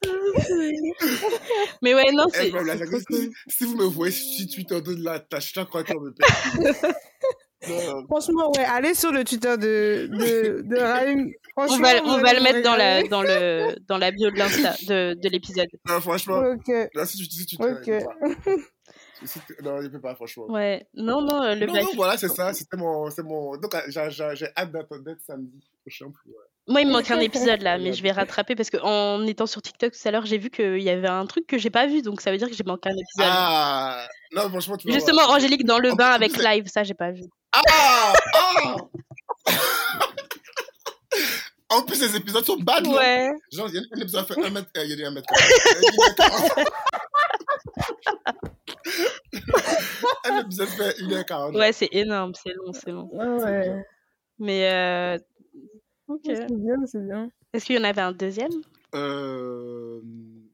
(laughs) Mais ouais, non, c'est. Si, si, vous me voyez si tu en de la tâche, je crois qu'on me perd. (laughs) Franchement, ouais, allez sur le Twitter de, de, de (laughs) Raïm. On va, on va le mettre dans la, dans, le, dans la bio de l'Insta, de, de l'épisode. Franchement. Ok. Là, si tu dis, tu Ok. Non, il peut pas, franchement. Ouais. Non, non, euh, le non, Black non, voilà, c'est ça. C'était mon, c'est mon. Donc, euh, j'ai, hâte d'attendre d'être samedi prochain. Pour, euh, Moi, il me manque un épisode là, mais je vais rattraper parce qu'en étant sur TikTok tout à l'heure, j'ai vu qu'il y avait un truc que j'ai pas vu, donc ça veut dire que j'ai manqué un épisode. Ah Non, franchement, tu Justement, voir. Angélique dans le bain avec live, ça j'ai pas vu. Ah Ah En plus, les épisodes sont bad, là. Ouais. Genre, il y a un épisode fait 1 mètre. euh, Il y a un mètre. (laughs) quarante. (laughs) Un épisode fait 1h40. Ouais, c'est énorme, c'est long, c'est long. Ouais. Mais euh... ok. C'est bien, c'est bien. Est-ce qu'il y en avait un deuxième? Euh...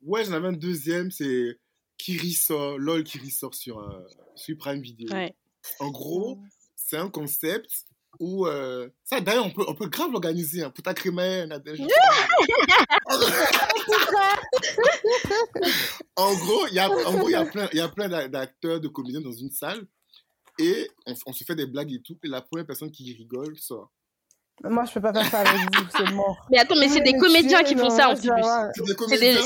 Ouais, j'en avais un deuxième, c'est Kiri sort, LOL Kiri sort sur, euh, sur Prime Video. Ouais. En gros, c'est un concept où. euh, Ça, d'ailleurs, on peut, on peut grave l'organiser. Hein, pour ta Nadège. (laughs) (laughs) en gros, il y a, en gros, il y a plein, il y a plein d'a- d'acteurs, de comédiens dans une salle. Et on, on se fait des blagues et tout. Et la première personne qui rigole sort. Moi, je peux pas faire ça avec vous, c'est mort. Mais attends, mais c'est des comédiens qui font non, ça en ça plus.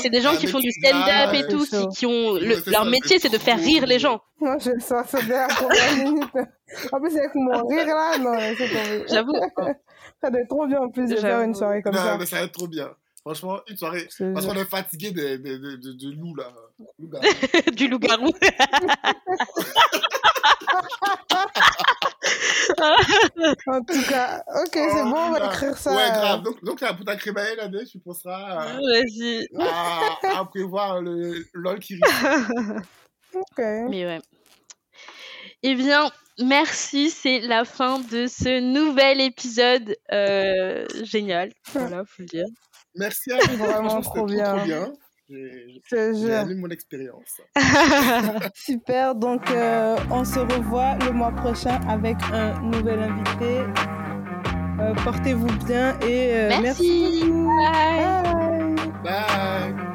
C'est des, gens qui font du stand-up et blague. tout, qui, ont le- leur ça, métier, c'est de faire rire les gens. Moi, je sens ça bien première minute. En plus, avec mon rire là, non, c'est tombé. J'avoue. Ça doit être trop bien en plus de faire une soirée comme non, ça. mais ça va être trop bien. Franchement, une soirée. Parce qu'on est fatigué de, de, de, de, de loups, là. (laughs) Du loup-garou. (laughs) En tout cas, ok, c'est Oh, bon, on va là. écrire ça. Ouais, grave. Donc, donc là, pour ta crémaille, là, tu penseras à, Vas-y. à, à prévoir le LOL qui (laughs) Ok. Mais ouais. Eh bien, merci. C'est la fin de ce nouvel épisode euh, génial. Voilà, faut le dire. Merci à vous. (laughs) Vraiment trop bien. Trop bien. J'ai aimé mon expérience. (laughs) Super, donc euh, on se revoit le mois prochain avec un nouvel invité. Euh, Portez-vous bien et euh, merci. merci. Bye. Bye.